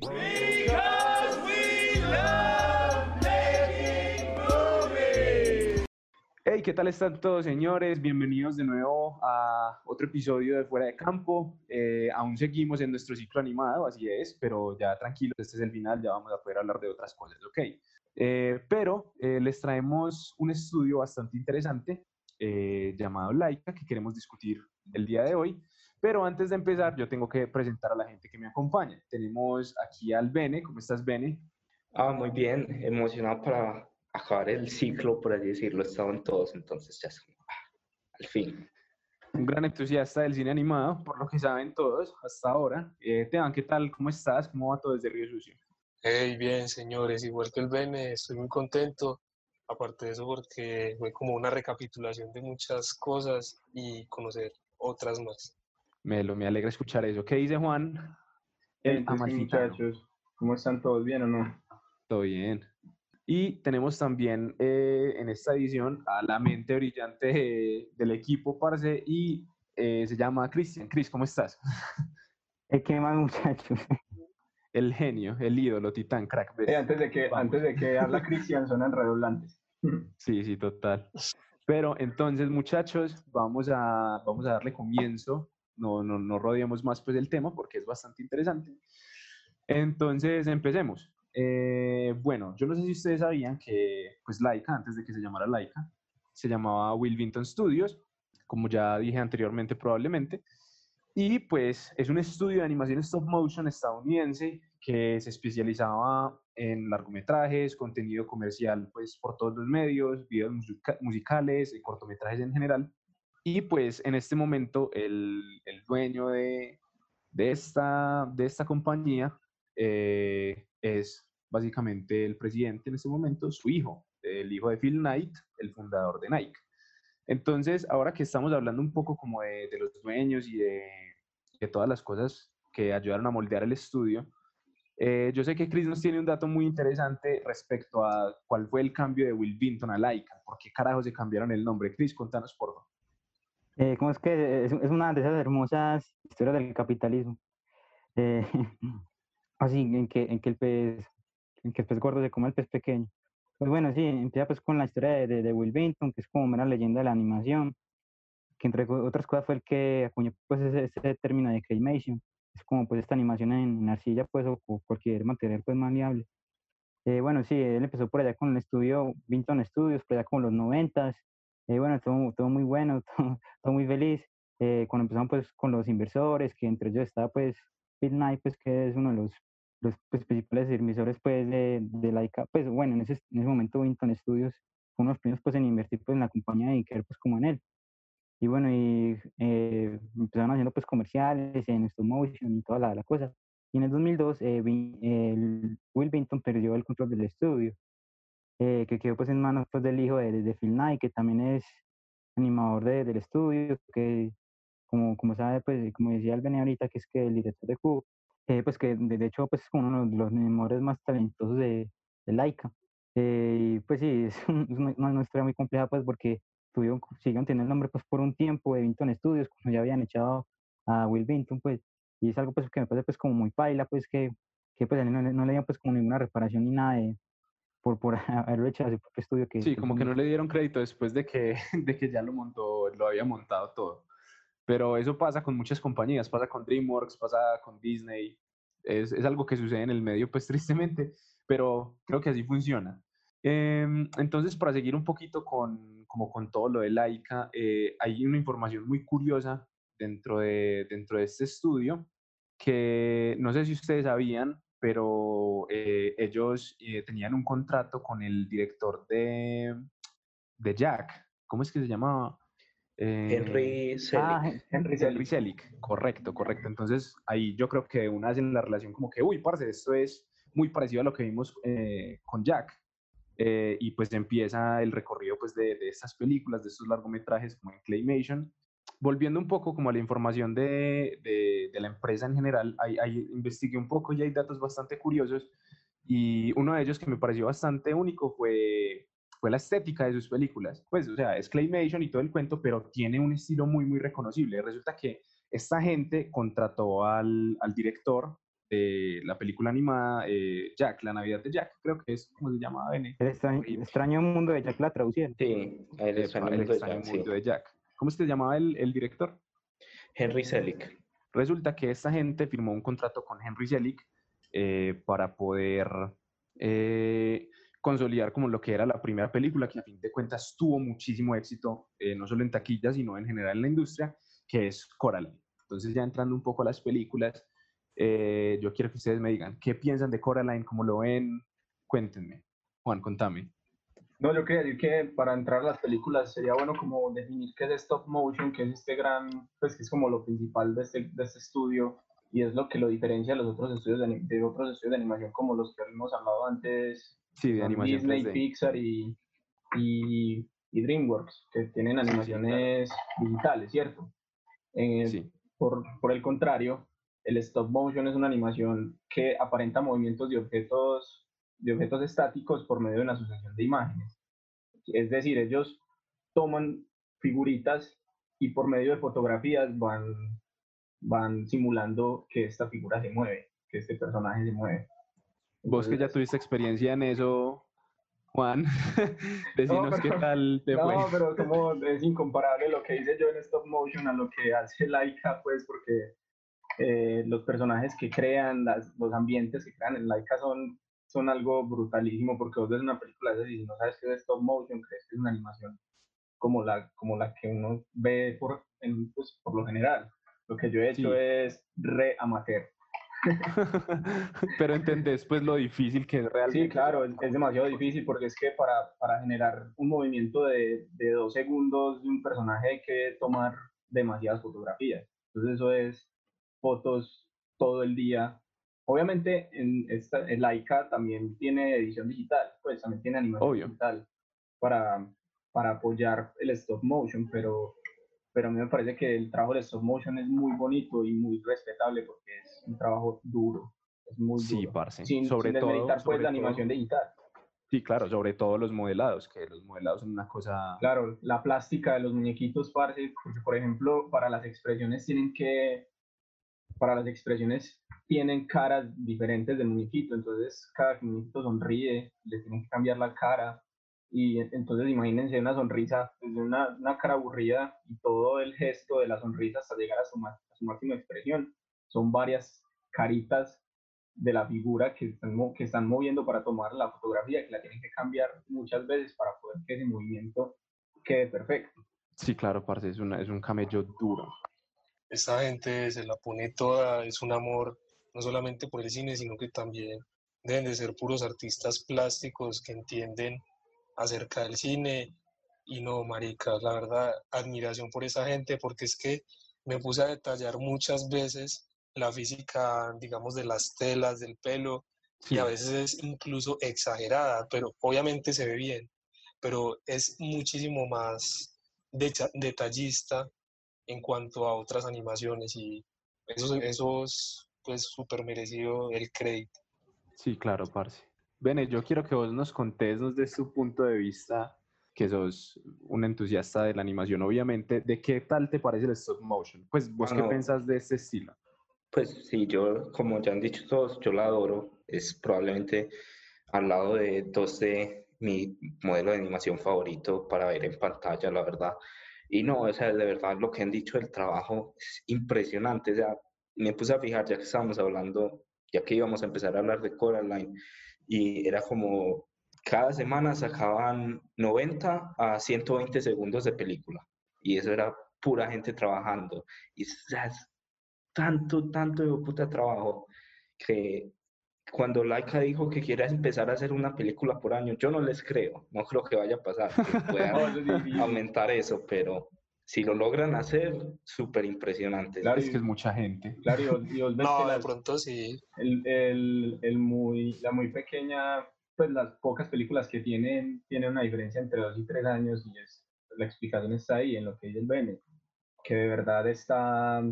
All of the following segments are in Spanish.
Hey, ¿qué tal están todos, señores? Bienvenidos de nuevo a otro episodio de Fuera de Campo. Eh, aún seguimos en nuestro ciclo animado, así es, pero ya tranquilos, este es el final, ya vamos a poder hablar de otras cosas, ¿ok? Eh, pero eh, les traemos un estudio bastante interesante llamado Laika que queremos discutir el día de hoy. Pero antes de empezar, yo tengo que presentar a la gente que me acompaña. Tenemos aquí al Bene. ¿Cómo estás, Bene? Ah, muy bien. Emocionado para acabar el ciclo, por así decirlo, estaban todos, entonces ya ah, al fin. Un gran entusiasta del cine animado, por lo que saben todos hasta ahora. Eh, Teban, ¿qué tal? ¿Cómo estás? ¿Cómo va todo desde Río Sucio? Hey, bien, señores, igual que el Bene, estoy muy contento. Aparte de eso, porque fue como una recapitulación de muchas cosas y conocer otras más. Melo, me alegra escuchar eso. ¿Qué dice Juan? El muchachos, ¿cómo están todos? ¿Bien o no? Todo bien. Y tenemos también eh, en esta edición a la mente brillante del equipo, parce, y eh, se llama Cristian. Cris, ¿cómo estás? ¿Qué más, muchachos? El genio, el ídolo, titán, crack. Eh, antes de que, antes de que habla Cristian, suenan redoblantes. Sí, sí, total. Pero entonces, muchachos, vamos a, vamos a darle comienzo. No, no, no rodeemos más pues el tema porque es bastante interesante. Entonces, empecemos. Eh, bueno, yo no sé si ustedes sabían que, pues Laika, antes de que se llamara Laika, se llamaba Wilmington Studios, como ya dije anteriormente probablemente, y pues es un estudio de animación stop motion estadounidense que se especializaba en largometrajes, contenido comercial pues por todos los medios, videos musicales, y cortometrajes en general. Y pues en este momento el, dueño de, esta, de esta compañía eh, es básicamente el presidente en este momento, su hijo, el hijo de Phil Knight, el fundador de Nike. Entonces, ahora que estamos hablando un poco como de, los dueños y de, de, todas las cosas que ayudaron a moldear el estudio, eh, yo sé que Chris nos tiene un dato muy interesante respecto a cuál fue el cambio de Will Vinton a Laika. ¿Por qué carajo se cambiaron el nombre? Chris, contanos por favor. Eh, ¿Cómo es que es, una de esas hermosas historias del capitalismo? Eh, así, en que, en que el pez en que el pez gordo se come el pez pequeño. Pues bueno, sí, empieza pues con la historia de, de, Will Vinton, que es como una leyenda de la animación, que entre otras cosas fue el que acuñó pues ese, ese término de claymation, es como pues esta animación en, arcilla pues o, cualquier material pues maleable. Eh, bueno, sí, él empezó por allá con el estudio Vinton Studios, por allá con los noventas, eh, bueno, todo, todo muy bueno, todo, muy feliz. Eh, cuando empezaron pues con los inversores, que entre ellos estaba pues Phil Knight, pues que es uno de los los pues, principales emisores pues, de, de Laika, pues bueno, en ese, en ese momento Winton Studios fue uno de los primeros pues, en invertir pues, en la compañía y querer pues como en él. Y bueno, y eh, empezaron haciendo pues comerciales en stop motion y toda la, la cosa. Y en el 2002 eh, Will Vinton perdió el control del estudio, eh, que quedó pues en manos pues, del hijo de, de Phil Knight, que también es animador de, del estudio, que como, como sabe, pues como decía el Bene ahorita, que es que el director de Q, eh, pues que de hecho pues es uno de los animadores más talentosos de, de Laika. Eh, y pues sí, es, una, historia muy compleja pues porque tuvieron, siguieron teniendo el nombre pues por un tiempo de Vinton Studios, cuando ya habían echado a Will Vinton pues, y es algo pues que me parece pues como muy paila pues que, que pues no, no, le dieron pues como ninguna reparación ni nada de, por, por haberlo hecho a su propio estudio. Que, sí, como que no le dieron crédito después de que, de que ya lo montó, lo había montado todo. Pero eso pasa con muchas compañías, pasa con DreamWorks, pasa con Disney, es, es algo que sucede en el medio, pues tristemente, pero creo que así funciona. Em, entonces, para seguir un poquito con, como con todo lo de Laika, eh, hay una información muy curiosa dentro de, dentro de este estudio que no sé si ustedes sabían, pero eh, ellos eh, tenían un contrato con el director de, de Jack. ¿Cómo es que se llamaba? Henry eh, Selick. Ah, Henry, Selick. correcto, correcto. Entonces ahí yo creo que una vez en la relación como que, uy, parce, esto es muy parecido a lo que vimos eh, con Jack. Y pues empieza el recorrido pues de, de, estas películas, de estos largometrajes como en Claymation. Volviendo un poco como a la información de, de, de la empresa en general, ahí, ahí investigué un poco y hay datos bastante curiosos y uno de ellos que me pareció bastante único fue fue la estética de sus películas. Pues, o sea, es claymation y todo el cuento, pero tiene un estilo muy, muy reconocible. Resulta que esta gente contrató al, al director de la película animada eh, Jack, La Navidad de Jack, creo que es como se llamaba El extraño, mundo de Jack la traducieron. Sí, el extraño, mundo, de Jack, ¿Cómo se llamaba el, el director? Henry Selick. Resulta que esta gente firmó un contrato con Henry Selick eh, para poder eh, consolidar como lo que era la primera película, que a fin de cuentas tuvo muchísimo éxito, eh, no solo en taquilla, sino en general en la industria, que es Coraline. Entonces ya entrando un poco a las películas, yo quiero que ustedes me digan, ¿qué piensan de Coraline? ¿Cómo lo ven? Cuéntenme. Juan, contame. No, yo quería decir que para entrar a las películas sería bueno como definir qué es stop motion, que es este gran, pues que es como lo principal de este, de este estudio y es lo que lo diferencia de los otros estudios de, de otros estudios de animación como los que hemos hablado antes, sí, de animación Disney, Pixar y, y, DreamWorks, que tienen animaciones digitales, ¿cierto? Eh, por, por el contrario, el stop motion es una animación que aparenta movimientos de objetos de objetos estáticos por medio de una asociación de imágenes. Es decir, ellos toman figuritas y por medio de fotografías van, van simulando que esta figura se mueve, que este personaje se mueve. Vos que ya tuviste experiencia en eso, Juan, decinos qué tal te fue. No, pero como es incomparable lo que hice yo en stop motion a lo que hace Laika, pues porque eh, los personajes que crean, las, los ambientes que crean en Laika son son algo brutalísimo porque vos ves una película de y no sabes que es stop motion, crees que es una animación como la, como la que uno ve por, en, pues, por lo general. Lo que yo he hecho es re amateur. Pero entendés pues lo difícil que es realmente. Sí, claro, es, demasiado difícil porque es que para, para generar un movimiento de, de, dos segundos de un personaje hay que tomar demasiadas fotografías. Entonces eso es fotos todo el día Obviamente, en esta, en Laika también tiene edición digital, pues también tiene animación digital para, para apoyar el stop motion, pero, pero a mí me parece que el trabajo de stop motion es muy bonito y muy respetable porque es un trabajo duro. Es muy sí, duro. parce. Sin, sobre sin todo, pues, la animación digital. Sí, claro, sobre todo los modelados, que los modelados son una cosa... Claro, la plástica de los muñequitos, parce, porque por ejemplo, para las expresiones tienen que, para las expresiones tienen caras diferentes del muñequito, entonces cada muñequito sonríe, le tienen que cambiar la cara, y entonces imagínense una sonrisa, desde una, una cara aburrida y todo el gesto de la sonrisa hasta llegar a su, a máxima expresión. Son varias caritas de la figura que están, que están moviendo para tomar la fotografía, que la tienen que cambiar muchas veces para poder que ese movimiento quede perfecto. Sí, claro, parce, es, una, es un camello duro. Esta gente se la pone toda, es un amor no solamente por el cine, sino que también deben de ser puros artistas plásticos que entienden acerca del cine. Y no, marica, la verdad, admiración por esa gente, porque es que me puse a detallar muchas veces la física, digamos, de las telas, del pelo, y a veces es incluso exagerada, pero obviamente se ve bien, pero es muchísimo más detallista en cuanto a otras animaciones y esos, esos pues súper merecido el crédito. Sí, claro, parce. Bene, yo quiero que vos nos contés desde tu punto de vista, que sos un entusiasta de la animación, obviamente, ¿de qué tal te parece el stop motion? Pues vos qué pensás de este estilo? Pues sí, yo, como ya han dicho todos, yo la adoro. Es probablemente al lado de dos de mi modelo de animación favorito para ver en pantalla, la verdad. Y no, o sea, de verdad lo que han dicho el trabajo es impresionante. O sea, me puse a fijar, ya que estábamos hablando, ya que íbamos a empezar a hablar de Coraline, y era como cada semana sacaban 90 a 120 segundos de película, y eso era pura gente trabajando, y es tanto, tanto de puta trabajo que cuando Laika dijo que quiere empezar a hacer una película por año, yo no les creo, no creo que vaya a pasar, que puedan aumentar eso, pero si lo logran hacer, súper impresionante. Claro, es que es mucha gente. Claro, y, no, de pronto sí. El, el, el, muy, la muy pequeña, pues las pocas películas que tienen, tienen una diferencia entre dos y tres años y es, la explicación está ahí en lo que dice el Bene, que de verdad está,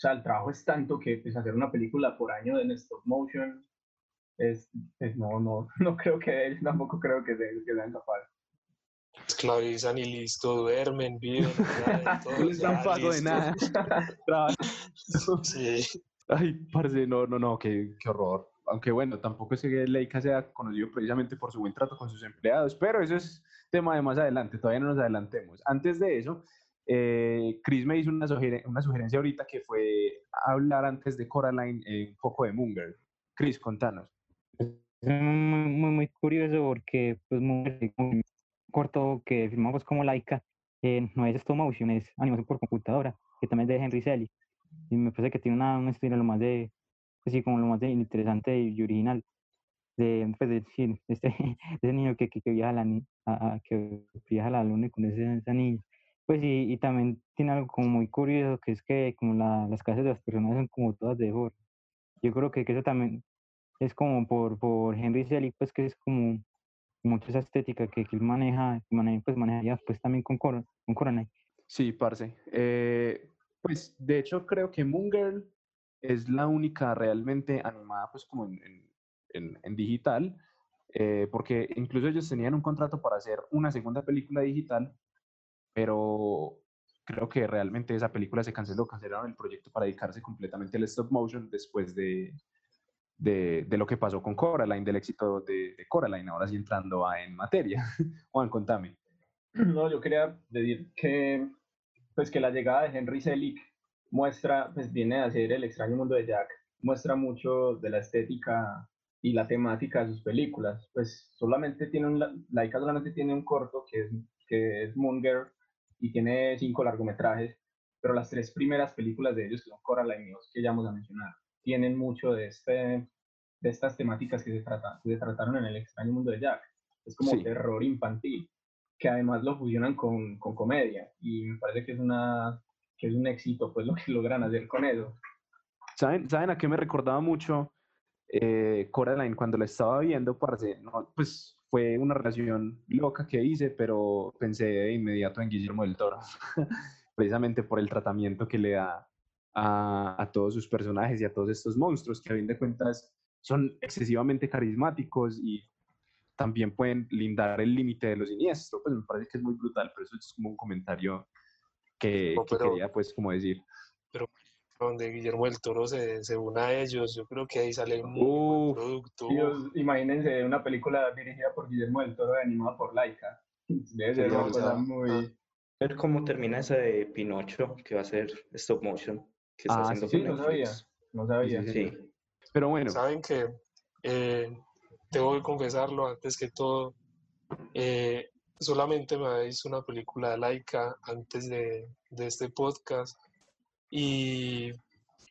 o sea, el trabajo es tanto que pues, hacer una película por año en stop motion es, es no, no, no creo que ellos tampoco creo que, que sean capaces esclavizan y listo, duermen, viven. no les dan pago de nada. sí. Ay, parce, no, no, no, qué, qué horror. Aunque bueno, tampoco es que Leica sea conocido precisamente por su buen trato con sus empleados, pero eso es tema de más adelante, todavía no nos adelantemos. Antes de eso, eh, Chris me hizo una, una sugerencia ahorita que fue hablar antes de Coraline un poco de Munger. Chris, contanos. Es muy, muy, curioso porque pues muy, muy corto que filmamos como Laika, eh, no es stop motion, es animación por computadora, que también es de Henry Selick. Y me parece que tiene una, una historia lo más de, pues como lo más de interesante y original de, pues de, este, de ese niño que, que, viaja a la, a, que viaja a la luna con ese, esa niña. Pues y, y, también tiene algo como muy curioso, que es que como la, las casas de las personas son como todas de oro. Yo creo que, que eso también es como por, por Henry Selick, pues que es como mucha esa estética que, que él maneja, maneja, pues maneja pues también con, Cor con Coraline. Sí, parce. Eh, pues de hecho creo que Moon Girl es la única realmente animada pues como en, en, en digital, eh, porque incluso ellos tenían un contrato para hacer una segunda película digital, pero creo que realmente esa película se canceló, cancelaron el proyecto para dedicarse completamente al stop motion después de, de, lo que pasó con Coraline, del éxito de, Coraline, ahora sí entrando a, en materia. Juan, contame. No, yo quería decir que, pues que la llegada de Henry Selick muestra, pues viene a ser El extraño mundo de Jack, muestra mucho de la estética y la temática de sus películas. Pues solamente tiene un, Laika tiene un corto que es, que es Moon y tiene cinco largometrajes, pero las tres primeras películas de ellos, que son Coraline y que ya vamos a mencionar, tienen mucho de, este, de estas temáticas que se, trata, que se trataron en El extraño mundo de Jack. Es como terror infantil, que además lo fusionan con, con comedia y me parece que es, una, que es un éxito pues lo que logran hacer con eso. ¿Saben, ¿saben a qué me recordaba mucho? eh, Coraline cuando la estaba viendo, parce, no, pues fue una relación loca que hice, pero pensé de inmediato en Guillermo del Toro, precisamente por el tratamiento que le da a, a, todos sus personajes y a todos estos monstruos, que a fin de cuentas son excesivamente carismáticos y también pueden lindar el límite de lo siniestro, pues me parece que es muy brutal, pero eso es como un comentario que, que quería pues como decir. Pero donde Guillermo del Toro se, se une a ellos, yo creo que ahí sale un buen producto. imagínense una película dirigida por Guillermo del Toro animada por Laika. Debe ser una cosa muy... A ver cómo termina esa de Pinocho, que va a ser stop motion. Que está ah, haciendo sí, no sabía. No sabía. Sí. Pero bueno. Saben que eh, tengo que confesarlo antes que todo. Eh, solamente me habéis una película de Laika antes de, de este podcast y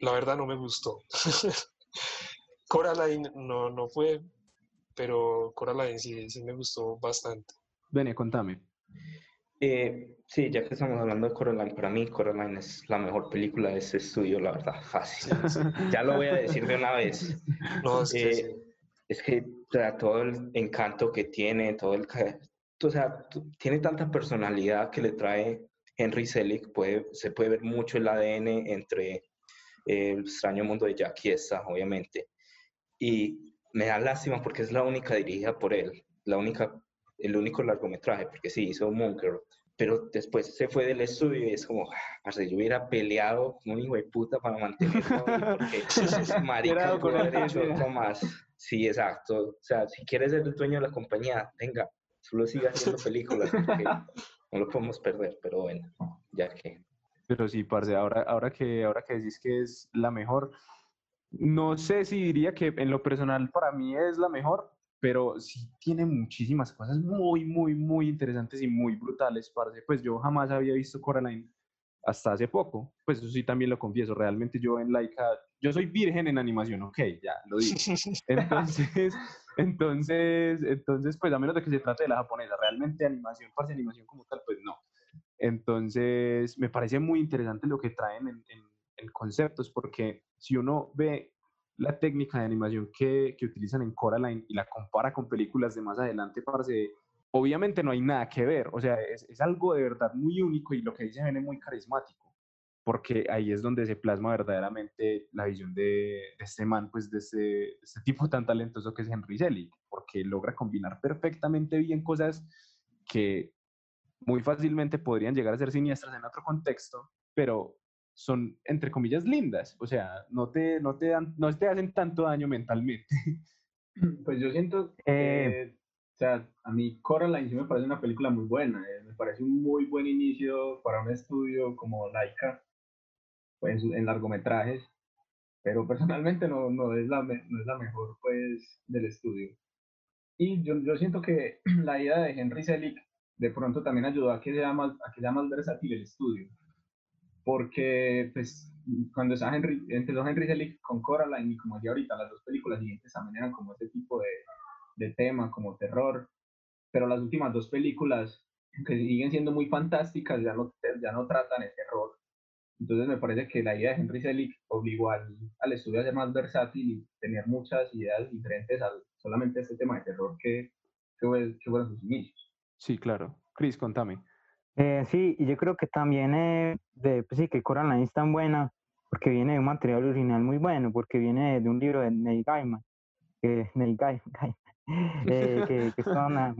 la verdad no me gustó. Coraline no, no fue, pero Coraline sí, sí me gustó bastante. Vene, contame. Eh, sí, ya que estamos hablando de Coraline, para mí Coraline es la mejor película de este estudio, la verdad, fácil. ya lo voy a decir de una vez. No, es que, eh, es que todo el encanto que tiene, todo el... O sea, tiene tanta personalidad que le trae Henry Selick puede, se puede ver mucho el ADN entre el extraño mundo de Jack y esta, obviamente. Y me da lástima porque es la única dirigida por él, la única, el único largometraje, porque sí, hizo Monker, pero después se fue del estudio y es como, ah, yo hubiera peleado como un hijo de puta para mantenerlo, porque ese marica puede haber hecho otro más. Sí, exacto. O sea, si quieres ser el dueño de la compañía, venga, solo siga haciendo películas, porque no lo podemos perder, pero bueno, ya que. Pero sí, parce, ahora, ahora, que, ahora que decís que es la mejor, no sé si diría que en lo personal para mí es la mejor, pero sí tiene muchísimas cosas muy, muy, muy interesantes y muy brutales, parce. Pues yo jamás había visto Coraline hasta hace poco, pues eso sí también lo confieso, realmente yo en Laika, yo soy virgen en animación, ok, ya lo digo. Entonces, entonces, entonces, pues a menos de que se trate de la japonesa, realmente animación, parce, animación como tal, pues no. Entonces, me parece muy interesante lo que traen en, en, conceptos, porque si uno ve la técnica de animación que, que, utilizan en Coraline y la compara con películas de más adelante, parce, obviamente no hay nada que ver, o sea, es, algo de verdad muy único y lo que dice es muy carismático, porque ahí es donde se plasma verdaderamente la visión de, de este man, pues de este, este, tipo tan talentoso que es Henry Selick, porque logra combinar perfectamente bien cosas que muy fácilmente podrían llegar a ser siniestras en otro contexto, pero son, entre comillas, lindas. O sea, no te, no te, dan, no te hacen tanto daño mentalmente. Pues yo siento que, o sea, a mí Coraline sí me parece una película muy buena. eh, Me parece un muy buen inicio para un estudio como Laika, pues en largometrajes. Pero personalmente no, no, es la, no es la mejor, pues, del estudio. Y yo, yo siento que la idea de Henry Selick de pronto también ayudó a que sea más, a que sea más versátil el estudio. Porque, pues, cuando estaba Henry, empezó Henry Selick con Coraline y como decía ahorita, las dos películas siguientes también eran como ese tipo de, de tema, como terror. Pero las últimas dos películas, que siguen siendo muy fantásticas, ya no, ya no tratan el terror. Entonces me parece que la idea de Henry Selick obligó al, al estudio a ser más versátil y tener muchas ideas diferentes al solamente este tema de terror que, que, fue- que fueron sus inicios. Sí, claro. Chris, contame. Eh, sí, y yo creo que también eh, de, pues sí, que Coraline es tan buena porque viene de un material original muy bueno, porque viene de un libro de Neil Gaiman, que, Neil Gai- Gaiman, eh, que, que es toda una,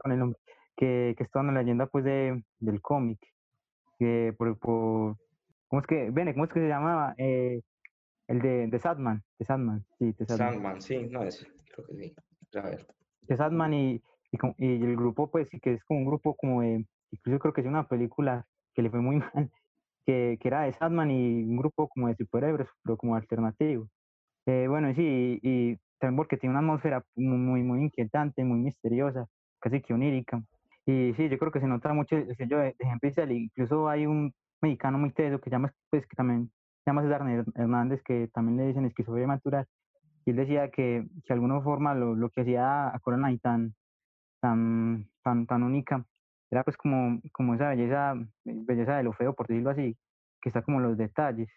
con el nombre, que, que es toda una leyenda pues de, del cómic, que por, por, ¿cómo es que, Bene, cómo es que se llamaba? Eh, el de, de Sadman, de Sadman, sí, de Sadman. Sandman, sí, no, es, creo que sí. A ver. de Sadman y, y, y el grupo, pues, sí que es como un grupo como de, incluso creo que es una película que le fue muy mal, que, que era de Sadman y un grupo como de superhéroes, pero como alternativo. Eh, bueno, sí, y, y también porque tiene una atmósfera muy, muy, inquietante, muy misteriosa, casi que onírica. Y sí, yo creo que se nota mucho el sello de, de Selick. Incluso hay un mexicano muy teso que llama, pues, que también llama César Her- Hernández, que también le dicen esquizofrenia natural. Y él decía que, de alguna forma lo, lo que hacía a Coraline tan, tan, tan, tan única era pues como, como esa belleza, belleza de lo feo, por decirlo así, que está como los detalles,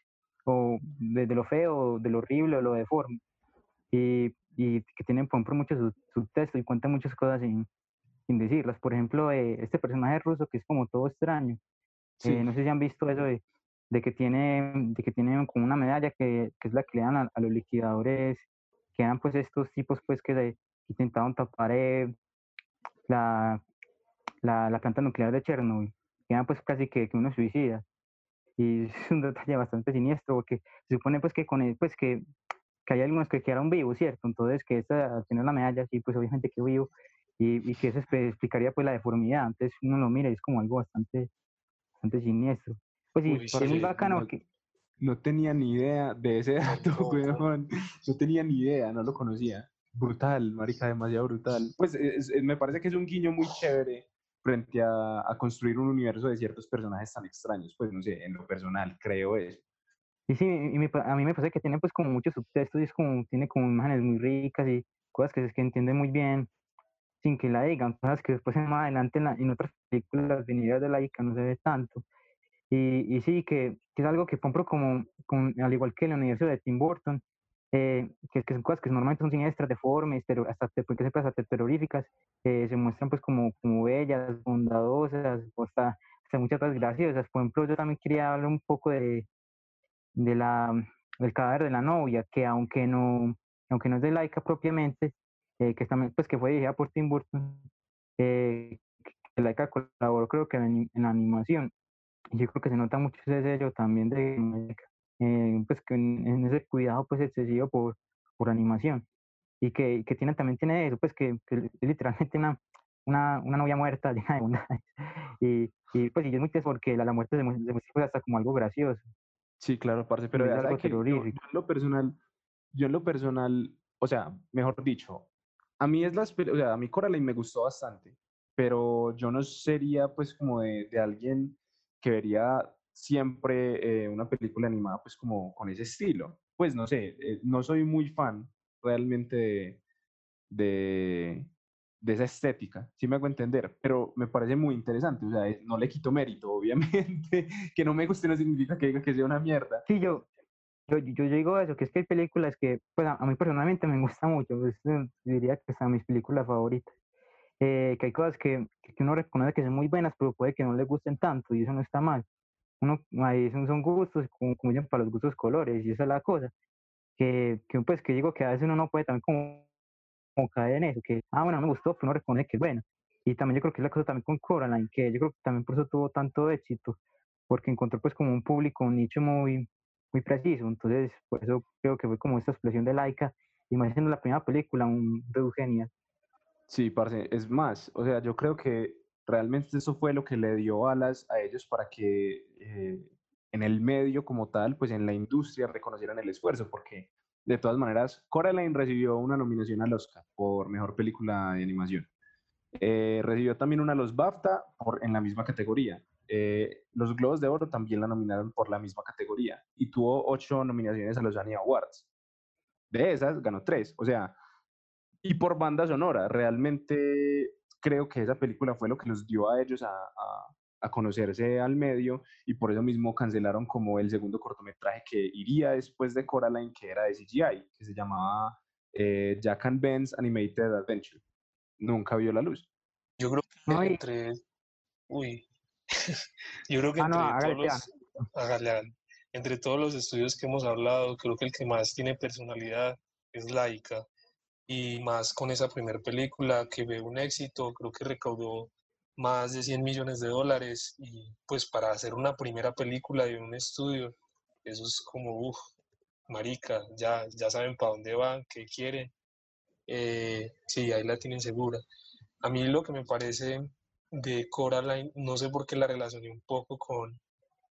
o de, de lo feo, de lo horrible, o lo deforme. Y, y que tienen, por ejemplo, mucho sub- subtexto y cuentan muchas cosas sin, sin decirlas. Por ejemplo, eh, este personaje ruso que es como todo extraño. Eh, no sé si han visto eso de, que tiene, de que tiene como una medalla que, es la que le dan a, los liquidadores, que eran pues estos tipos pues que de- intentaban tapar eh, la, la, la planta nuclear de Chernobyl, que eran pues casi que, que unos suicidas. Y es un detalle bastante siniestro porque se supone pues que con él, pues que, que hay algunos que quedaron vivos, ¿cierto? Entonces que esta, al tener la medalla, sí, pues obviamente que vivo y, y que eso explicaría pues la deformidad. Entonces uno lo mira y es como algo bastante, bastante siniestro. Pues sí, Uy, muy sí, bacano no- que, No tenía ni idea de ese dato, Tampoco. weón. No tenía ni idea, no lo conocía. Brutal, marica, demasiado brutal. Pues es- es- me parece que es un guiño muy chévere frente a, a construir un universo de ciertos personajes tan extraños. Pues no sé, en lo personal creo eso. Y sí, y me a mí me parece que tiene pues como muchos subtextos y es como, tiene como imágenes muy ricas y cosas que es que entiende muy bien sin que la digan, cosas que después más adelante en, la- en otras películas venidas de la ICA no se ve tanto. Y, y sí, que, que es algo que compro como, como, al igual que el universo de Tim Burton, eh, que, que son cosas que normalmente son siniestras, deformes, pero hasta, pueden ser hasta terroríficas, eh, se muestran pues como, como bellas, bondadosas, hasta, hasta muchas veces graciosas. Por ejemplo, yo también quería hablar un poco de, de la, del cadáver de la novia, que aunque no, aunque no es de Laika propiamente, eh, que también pues que fue dirigida por Tim Burton, eh, que Laika colaboró creo que en, en la animación. Y yo creo que se nota mucho ese sello también de eh, pues que en, en ese cuidado pues excesivo por, por animación. Y que, que tiene, también tiene eso, pues que, que literalmente una, una, una novia muerta llena de bondades. Y, y pues y es muy teso porque la, la muerte se muestra pues, hasta como algo gracioso. Sí, claro, parce, pero es algo que yo, yo en lo personal, yo en lo personal, o sea, mejor dicho, a mí es pel- o sea, a mí Coraline me gustó bastante, pero yo no sería pues como de, de alguien que vería siempre eh, una película animada pues como con ese estilo. Pues no sé, eh, no soy muy fan realmente de, de, de esa estética, si me hago entender, pero me parece muy interesante, o sea, no le quito mérito, obviamente, que no me guste no significa que diga que sea una mierda. Sí, yo, yo, yo digo eso, que es que hay películas que, pues a, a mí personalmente me gusta mucho, es, eh, diría que son mis películas favoritas, eh, que hay cosas que, que uno reconoce que son muy buenas, pero puede que no le gusten tanto, y eso no está mal. Uno, ahí son, son gustos, como, como dicen, para los gustos colores, y esa es la cosa, que, que pues que digo que a veces uno no puede también como, como caer en eso, que, ah, bueno, no me gustó, pero uno reconoce que es bueno. Y también yo creo que es la cosa también con Coraline, que yo creo que también por eso tuvo tanto éxito, porque encontró pues como un público, un nicho muy, muy preciso, entonces por eso creo que fue como esta explosión de Laika, y más siendo la primera película, un debut genial. Sí, parce, es más, o sea, yo creo que realmente eso fue lo que le dio alas a ellos para que eh, en el medio como tal, pues en la industria reconocieran el esfuerzo, porque de todas maneras, Coraline recibió una nominación al Oscar por Mejor Película de Animación. Eh, recibió también una a los BAFTA por, en la misma categoría. Eh, los Globos de Oro también la nominaron por la misma categoría y tuvo ocho nominaciones a los Annie Awards. De esas ganó tres, o sea, y por banda sonora, realmente creo que esa película fue lo que los dio a ellos a, a, conocerse al medio y por eso mismo cancelaron como el segundo cortometraje que iría después de Coraline, que era de CGI, que se llamaba eh, Jack and Ben's Animated Adventure. Nunca vio la luz. Yo creo que entre... Uy. Yo creo que ah, entre, todos los... entre todos los estudios que hemos hablado, creo que el que más tiene personalidad es Laika y más con esa primera película que ve un éxito, creo que recaudó más de 100 millones de dólares y pues para hacer una primera película de un estudio, eso es como, uff, marica, ya, ya saben para dónde van, qué quieren. Eh, sí, ahí la tienen segura. A mí lo que me parece de Coraline, no sé por qué la relacioné un poco con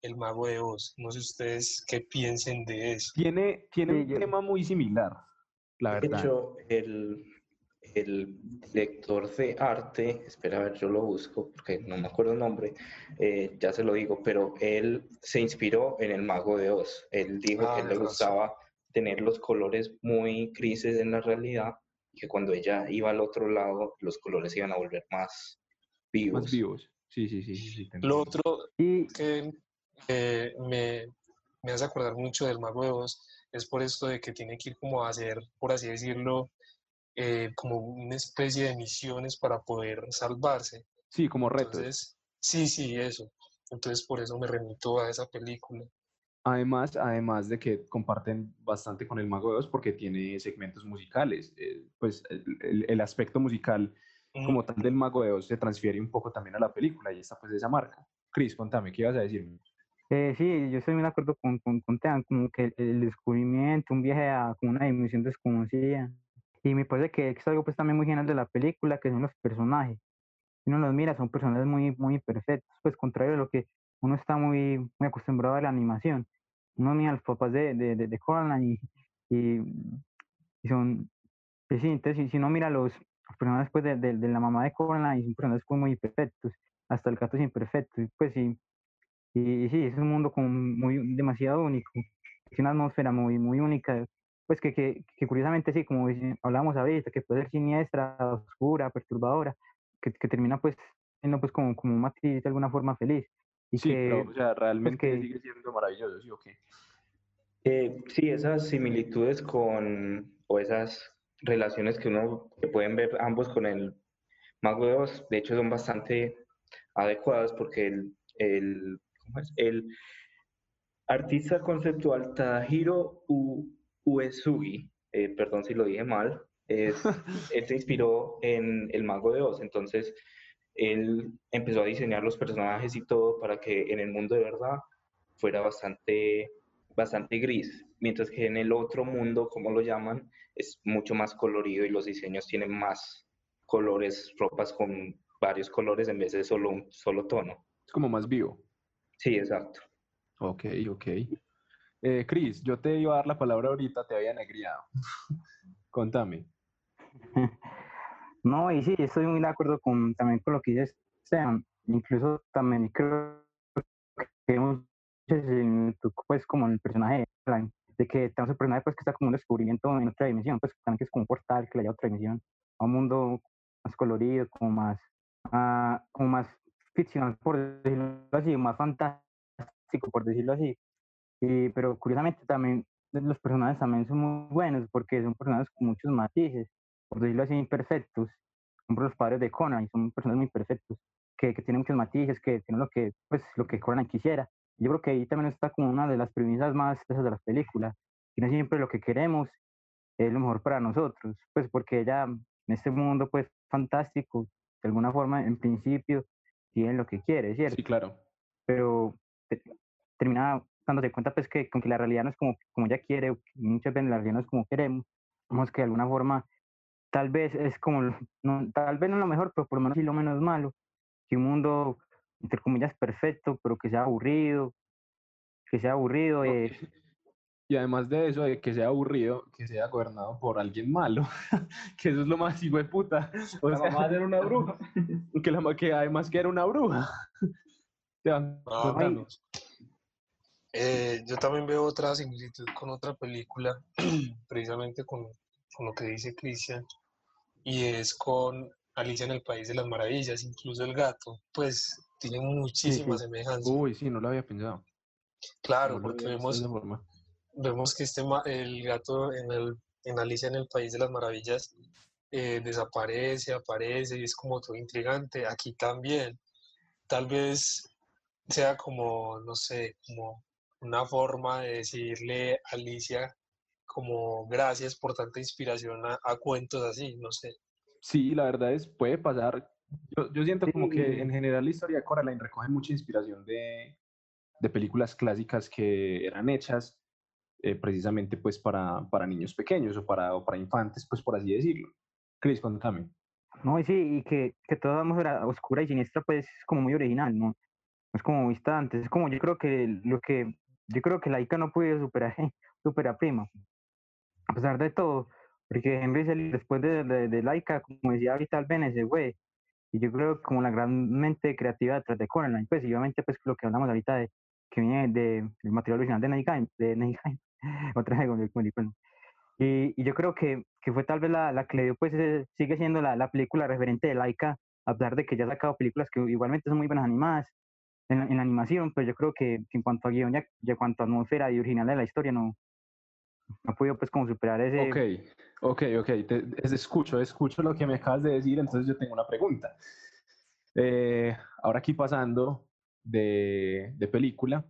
El Mago de Oz. No sé ustedes qué piensen de eso. Tiene, tiene un tema muy similar de hecho, el, el director de arte, espera a ver, yo lo busco porque no me acuerdo el nombre, eh, ya se lo digo, pero él se inspiró en el Mago de Oz. Él dijo que le ah, gustaba tener los colores muy grises en la realidad y que cuando ella iba al otro lado, los colores iban a volver más vivos. Más vivos, sí, sí, sí. sí, lo otro que me, me hace acordar mucho del Mago de Oz es por esto de que tiene que ir como a hacer, por así decirlo, eh, como una especie de misiones para poder salvarse. Sí, como retos. Entonces, sí, sí, eso. Entonces por eso me remito a esa película. Además, además de que comparten bastante con el Mago de Oz porque tiene segmentos musicales, eh, pues el, el, aspecto musical como tal del Mago de Oz se transfiere un poco también a la película y está pues esa marca. Cris, contame, ¿qué ibas a decirme? Eh, sí, yo estoy muy de acuerdo con, con, con Tean, como que el, descubrimiento, un viaje a una dimensión desconocida. Y me parece que es algo pues también muy genial de la película, que son los personajes. Si uno los mira, son personajes muy, muy perfectos, pues contrario a lo que uno está muy, muy acostumbrado a la animación. Uno mira a los papás de, de, de, Coraline y, y, son, pues sí, entonces si, uno mira los, personajes pues de, de, la mamá de Coraline, son personajes pues, muy perfectos, hasta el gato es imperfecto. Y pues sí, y, sí, es un mundo como muy demasiado único, es una atmósfera muy, muy única, pues que, que, que curiosamente sí, como hablábamos ahorita, que puede ser siniestra, oscura, perturbadora, que, que termina pues siendo pues como, como un matiz de alguna forma feliz. Y sí, que, pero, o sea, pues, realmente sigue siendo maravilloso, ¿sí o qué? Eh, sí, esas similitudes con, o esas relaciones que uno que pueden ver ambos con el Mago de Oz, de hecho son bastante adecuadas porque el, el el artista conceptual Tadahiro Uesugi, eh, perdón si lo dije mal, es, él se inspiró en El Mago de Oz, entonces él empezó a diseñar los personajes y todo para que en el mundo de verdad fuera bastante, bastante gris, mientras que en el otro mundo, como lo llaman, es mucho más colorido y los diseños tienen más colores, ropas con varios colores en vez de solo un solo tono. Es como más vivo. Sí, exacto. Ok, ok. Eh, Cris, yo te iba a dar la palabra ahorita, te había negriado. Contame. No, y sí, estoy muy de acuerdo con, también con lo que dices, Sean. Incluso también creo que pues como el personaje de que tenemos un personaje pues que está como un descubrimiento en otra dimensión, pues también que es como un portal que le da otra dimensión, a un mundo más colorido, como más, uh, como más ficcional, por decirlo así, más fantástico, por decirlo así. Y, pero curiosamente también los personajes también son muy buenos porque son personajes con muchos matices, por decirlo así, imperfectos. Como los padres de Conan, son personajes muy perfectos, que, que, tienen muchos matices, que tienen lo que, pues, lo que Conan quisiera. Yo creo que ahí también está como una de las premisas más de las películas, que no siempre lo que queremos es lo mejor para nosotros, pues porque ya en este mundo pues fantástico, de alguna forma, en principio, tienen lo que quiere, ¿cierto? Sí, claro. Pero termina dándose cuenta pues que, con que la realidad no es como, como ella quiere, muchas veces la realidad no es como queremos, vemos que de alguna forma tal vez es como, no, tal vez no lo mejor, pero por lo menos sí lo menos malo, que un mundo, entre comillas, perfecto, pero que sea aburrido, que sea aburrido. Eh, y además de eso, de que sea aburrido, que sea gobernado por alguien malo, que eso es lo más hijo de puta. O la mamá era una bruja. Que, la, que además que era una bruja. eh, yo también veo otra similitud con otra película, precisamente con, con lo que dice Cristian, y es con Alicia en el País de las Maravillas, incluso el gato, pues tiene muchísimas semejanzas. Uy, sí, no lo había pensado. Claro, porque vemos, vemos que este, el gato en, el, en Alicia en el País de las Maravillas eh, desaparece, aparece y es como todo intrigante. Aquí también, tal vez sea como, no sé, como una forma de decirle a Alicia como gracias por tanta inspiración a, cuentos así, no sé. Sí, la verdad es, puede pasar. Yo, yo siento como que en general la historia de Coraline recoge mucha inspiración de, de películas clásicas que eran hechas eh, precisamente pues para, para, niños pequeños o para, o para infantes, pues por así decirlo. Chris, contame. No, y sí, y que, que toda era oscura y siniestra pues es como muy original, ¿no? Es como vista antes, es como yo creo que lo que, yo creo que la Ica no puede superar, superar Prima, a pesar de todo, porque Henry después de, de, de Laika, como decía Vital Ben, ese güey, y yo creo que como la gran mente creativa detrás de Coraline, pues y obviamente pues lo que hablamos ahorita de que viene de, del material original de Neiheim, de Neiheim, otra vez con el y, y, yo creo que, que, fue tal vez la, la que le dio, pues sigue siendo la, la, película referente de Laika, a pesar de que ya ha sacado películas que igualmente son muy buenas animadas en, en la animación, pero yo creo que, en cuanto a guion y en cuanto a atmósfera y original de la historia, no, no ha podido pues como superar ese... Ok, ok, ok, te, escucho, escucho lo que me acabas de decir, entonces yo tengo una pregunta. Eh, ahora aquí pasando de, de película,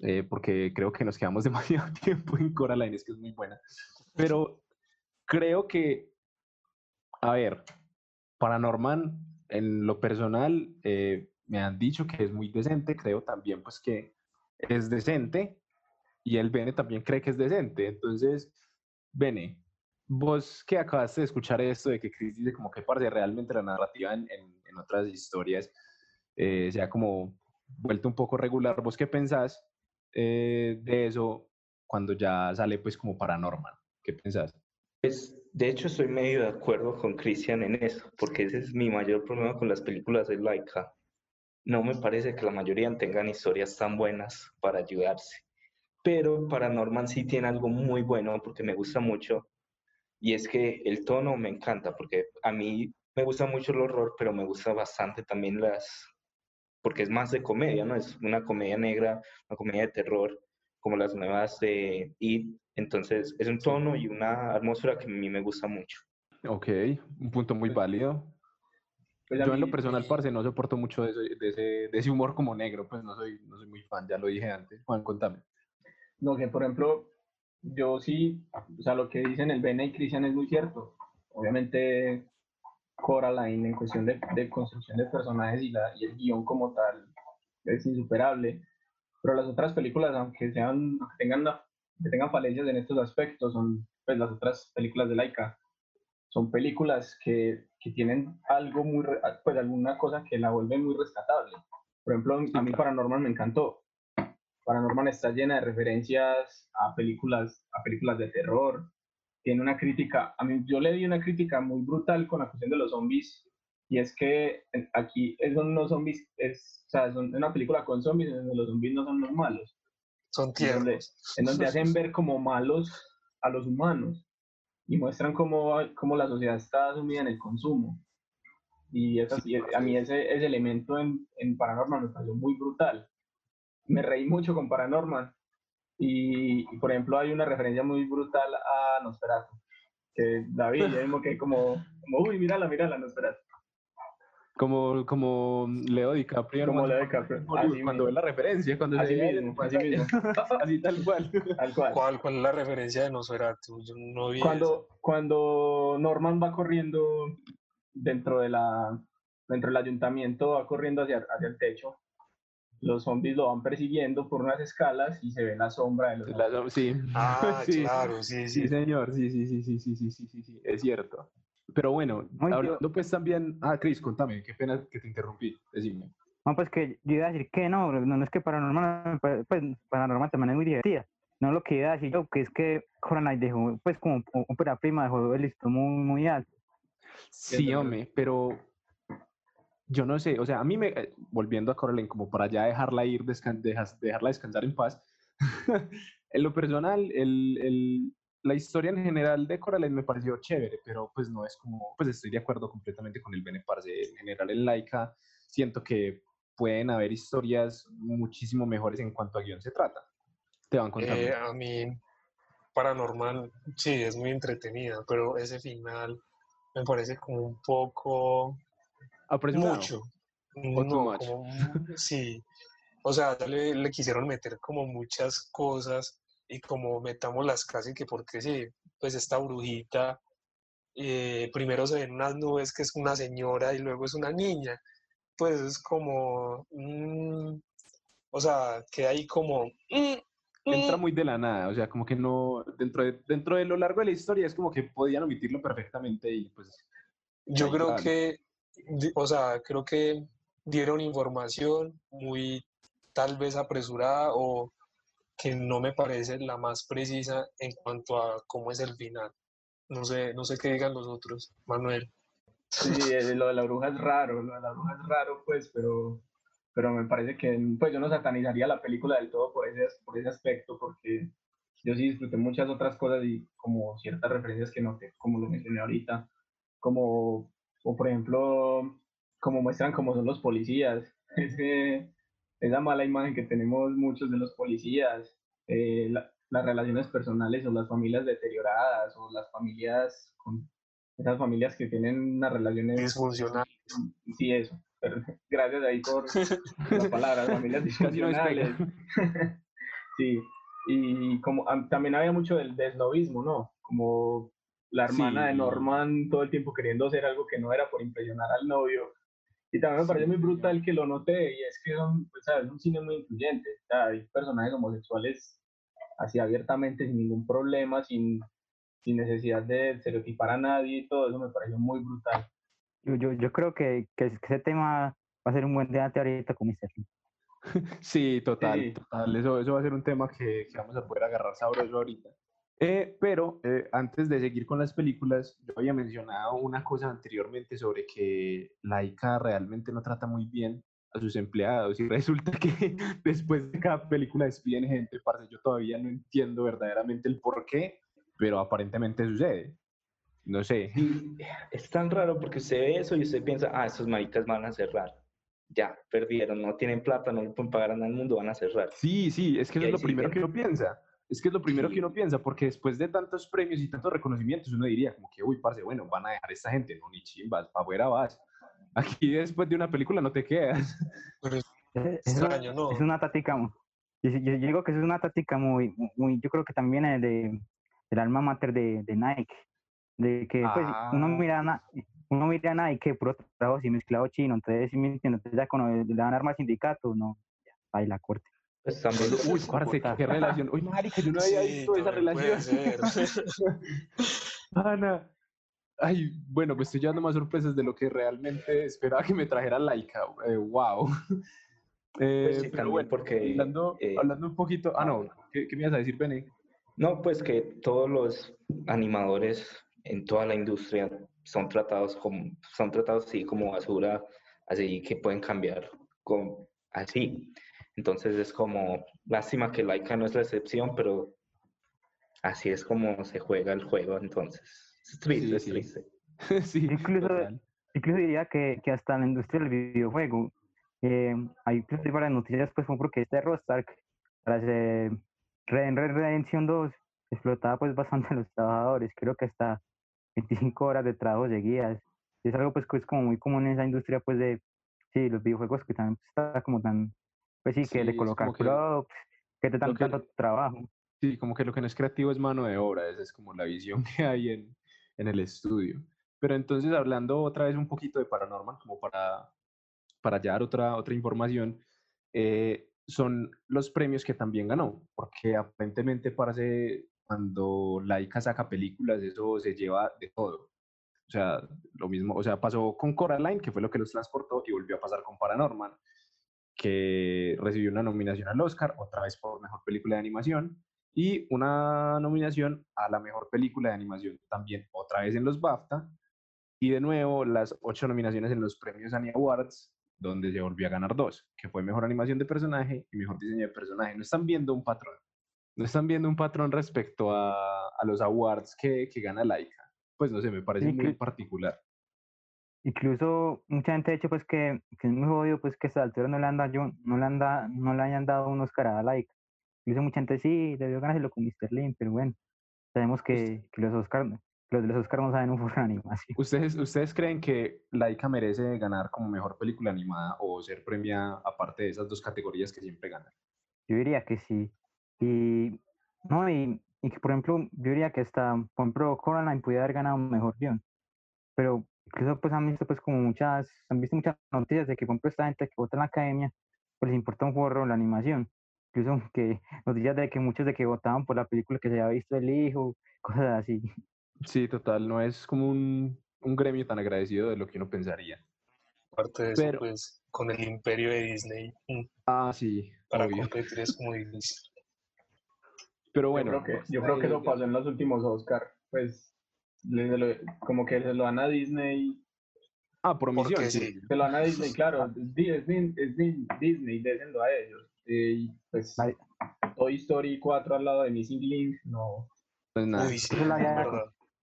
eh, porque creo que nos quedamos demasiado tiempo en Coraline, es que es muy buena. Pero creo que, a ver, para Norman, en lo personal, eh, me han dicho que es muy decente, creo también pues que es decente, y el Bene también cree que es decente. Entonces, Bene, vos que acabaste de escuchar esto de que Chris dice como que parte realmente la narrativa en, en, otras historias eh, como vuelto un poco regular, ¿vos qué pensás eh, de eso cuando ya sale pues como paranormal? ¿Qué pensás? Pues de hecho estoy medio de acuerdo con Christian en eso, porque ese es mi mayor problema con las películas de Laika. No me parece que la mayoría tengan historias tan buenas para ayudarse pero Paranorman sí tiene algo muy bueno porque me gusta mucho y es que el tono me encanta porque a mí me gusta mucho el horror, pero me gusta bastante también las, porque es más de comedia, ¿no? Es una comedia negra, una comedia de terror, como las nuevas de It. Entonces, es un tono y una atmósfera que a mí me gusta mucho. Ok, un punto muy válido. Pues Yo en lo personal, parce, no soporto mucho de ese, de ese, de ese humor como negro, pues no soy, no soy muy fan, ya lo dije antes. Juan, contame. No, que por ejemplo, yo sí, o sea, lo que dicen el Bene y Cristian es muy cierto. Obviamente, Coraline en cuestión de, de construcción de personajes y, la, y el guion como tal es insuperable. Pero las otras películas, aunque sean, tengan, que tengan falencias en estos aspectos, son pues las otras películas de Laika. Son películas que, que tienen algo muy, pues alguna cosa que la vuelve muy rescatable. Por ejemplo, a mí Paranormal me encantó. Paranormal está llena de referencias a películas, a películas de terror. Tiene una crítica, a mí yo le di una crítica muy brutal con la cuestión de los zombies y es que aquí son unos zombies, es, o sea, es una película con zombies donde los zombies no son los malos. Son tiernos. En donde, hacen ver como malos a los humanos y muestran cómo, cómo la sociedad está sumida en el consumo. Y, eso, a mí ese, ese elemento en, en Paranormal me pareció muy brutal me reí mucho con Paranormal. Y, por ejemplo, hay una referencia muy brutal a Nosferatu. Que David, ya mismo que como, como, uy, mírala, mírala, Nosferatu. Como, como Leo DiCaprio. Como Leo DiCaprio. cuando ve la referencia, cuando así mismo, así, mismo. así tal cual. Tal cual. ¿Cuál, ¿Cuál es la referencia de Nosferatu? Yo no vi cuando, cuando Norman va corriendo dentro de la dentro del ayuntamiento, va corriendo hacia, hacia el techo los zombies lo van persiguiendo por unas escalas y se ve la sombra de los La som- sí. Ah, Sí. claro, sí, Sí, sí. señor, sí, sí, sí, sí, sí, sí, sí, sí, sí, es cierto. Pero bueno, yo- hablando pues también, ah, Chris, contame, qué pena que te interrumpí, decime. No, pues que yo iba a decir que no, no, no es que paranormal, pare- pues paranormal también es muy divertida. No lo que iba a decir yo, que es que Coraline dejó, pues como ópera prima, dejó el listón muy, muy alto. Sí, hombre, pero yo no sé, o sea, a mí me, eh, volviendo a Coraline, como para ya dejarla ir, descan- dejas- dejarla descansar en paz, en lo personal, el, el- la historia en general de Coraline me pareció chévere, pero pues no es como, pues estoy de acuerdo completamente con el Bene Parce, en general en Laika siento que pueden haber historias muchísimo mejores en cuanto a guion se trata. Te van contando. Eh, a mí, Paranormal, sí, es muy entretenida, pero ese final me parece como un poco Apresurado. mucho. O No, much. como sí. O sea, le, le quisieron meter como muchas cosas y como metámoslas casi que porque sí, pues esta brujita, eh, primero se ven unas nubes que es una señora y luego es una niña. Pues es como, mm, o sea, que hay como... mm, entra mm, muy de la nada, o sea, como que no, dentro de, dentro de lo largo de la historia es como que podían omitirlo perfectamente y pues, Yo Ahí creo que, o sea, creo que dieron información muy tal vez apresurada o que no me parece la más precisa en cuanto a cómo es el final. No sé, no sé qué digan los otros, Manuel. Sí, eh, lo de la bruja es raro, lo de la bruja es raro, pues, pero, pero me parece que, pues, yo no satanizaría la película del todo por ese, por ese aspecto, porque yo sí disfruté muchas otras cosas y como ciertas referencias que noté, como lo mencioné ahorita, como, o por ejemplo, como muestran cómo son los policías, ese, esa mala imagen que tenemos muchos de los policías, eh, la- las relaciones personales o las familias deterioradas o las familias con esas familias que tienen unas relaciones Disfuncional. Sí, eso. Pero gracias ahí por la palabra, familias disfuncionales. Sí, y como am- también había mucho del desnovismo, ¿no? Como la hermana de Sí. Norman todo el tiempo queriendo hacer algo que no era por impresionar al novio. Y también me parece muy brutal que lo noté, y es que son, pues, ¿sabes? es un cine muy incluyente. O sea, hay personajes homosexuales así abiertamente, sin ningún problema, sin, sin necesidad de estereotipar a nadie, y todo eso me pareció muy brutal. Yo, yo, yo creo que, que ese tema va a ser un buen debate ahorita con Mr. Lee. Sí, total, Sí. total. Eso, eso va a ser un tema que, que vamos a poder agarrar sabroso ahorita. Eh, pero eh, antes de seguir con las películas, yo había mencionado una cosa anteriormente sobre que Laika realmente no trata muy bien a sus empleados y resulta que después de cada película despiden gente, parce, yo todavía no entiendo verdaderamente el por qué, pero aparentemente sucede. No sé. Y es tan raro porque usted ve eso y usted piensa, ah, esos maricas van a cerrar. Ya, perdieron, no tienen plata, no le pueden pagar a nada al mundo, van a cerrar. Sí, sí, es que eso es lo primero que uno piensa. Es que es lo primero que uno piensa, porque después de tantos premios y tantos reconocimientos, uno diría como que, uy, parce, bueno, van a dejar a esta gente, no, ni chimbas, para afuera vas. Aquí después de una película no te quedas. Pero es Es, extraño, ¿no? es una táctica, yo, yo digo que es una táctica muy, muy yo creo que también es de, del alma mater de, de Nike, de que pues uno Ah. mira a Na- uno mira a Nike, puro trabajo así mezclado chino, entonces, entonces ya cuando le dan armas al sindicato, no, ya, ahí la corte. Pues también, Uy, parce, qué relación. Uy, marica, yo no había Sí, visto esa relación. Ana. Ay, bueno, me estoy llevando más sorpresas de lo que realmente esperaba que me trajera Laika. Eh, wow. Eh, Pues sí, pero también bueno, porque, hablando, eh, hablando un poquito. Ah, no, ¿qué, qué me ibas a decir, Bene? No, pues que todos los animadores en toda la industria son tratados como, son tratados así como basura, así que pueden cambiar con, así. Entonces es como, lástima que Laika no es la excepción, pero así es como se juega el juego, entonces. Es triste, Sí, es sí. triste. sí, Incluso- total. Incluso diría que, que hasta en la industria del videojuego, eh, hay varias noticias, pues como porque este Rostark, tras eh, Red Red Redemption 2, explotaba pues bastante a los trabajadores, creo que hasta 25 horas de trabajo seguidas. Es algo pues que es como muy común en esa industria pues de, sí, los videojuegos que también pues, está como tan, pues sí, que colocar como que props, que te dan que- tanto trabajo. Sí, como que lo que no es creativo es mano de obra, esa es como la visión que hay en, en el estudio. Pero entonces, hablando otra vez un poquito de Paranormal, como para, para ya dar otra, otra información, eh, son los premios que también ganó, porque aparentemente parece cuando Laika saca películas, eso se lleva de todo. O sea, lo mismo, o sea, pasó con Coraline, que fue lo que los transportó, y volvió a pasar con Paranorman, que recibió una nominación al Oscar, otra vez por Mejor Película de Animación, y una nominación a la Mejor Película de Animación también, otra vez en los BAFTA, y de nuevo las ocho nominaciones en los premios Annie Awards, donde se volvió a ganar dos, que fue Mejor Animación de Personaje y Mejor Diseño de Personaje. No están viendo un patrón. No están viendo un patrón respecto a, a los awards que, que gana Laika. Pues no sé, me parece muy particular. Incluso mucha gente ha dicho pues que, que es muy jodido pues que esta altura no le, han dado, no, le han dado, no le hayan dado un Oscar a Laika. Incluso mucha gente sí, debió ganárselo con Mr. Lin, pero bueno, sabemos que, que los Oscars los de los Oscars no saben un por animación. ¿Ustedes, ¿Ustedes creen que Laika merece ganar como mejor película animada o ser premiada aparte de esas dos categorías que siempre ganan? Yo diría que sí. Y, no, y, y que, por ejemplo, yo diría que hasta, por ejemplo, Coraline pudiera haber ganado un mejor guion. Pero incluso pues han visto pues como muchas, han visto muchas noticias de que, por ejemplo, esta gente que vota en la academia, pues les importa un forro la animación. Incluso que noticias de que muchos de que votaban por la película que se había visto el hijo, cosas así. Sí, total, no es como un, un gremio tan agradecido de lo que uno pensaría. Aparte de eso, pues con el imperio de Disney. Mm, ah, sí. Para competir es como difícil. Pero bueno. Yo creo que, yo creo que eso pasó en los últimos Oscar. Pues como que se lo dan a Disney. Ah, promisión. Sí. Se lo dan a Disney, claro. Disney, Disney, Disney déjenlo a ellos. Eh, y pues Toy Story 4 al lado de Missing Link, no. Pues nada. Uy, sí, es,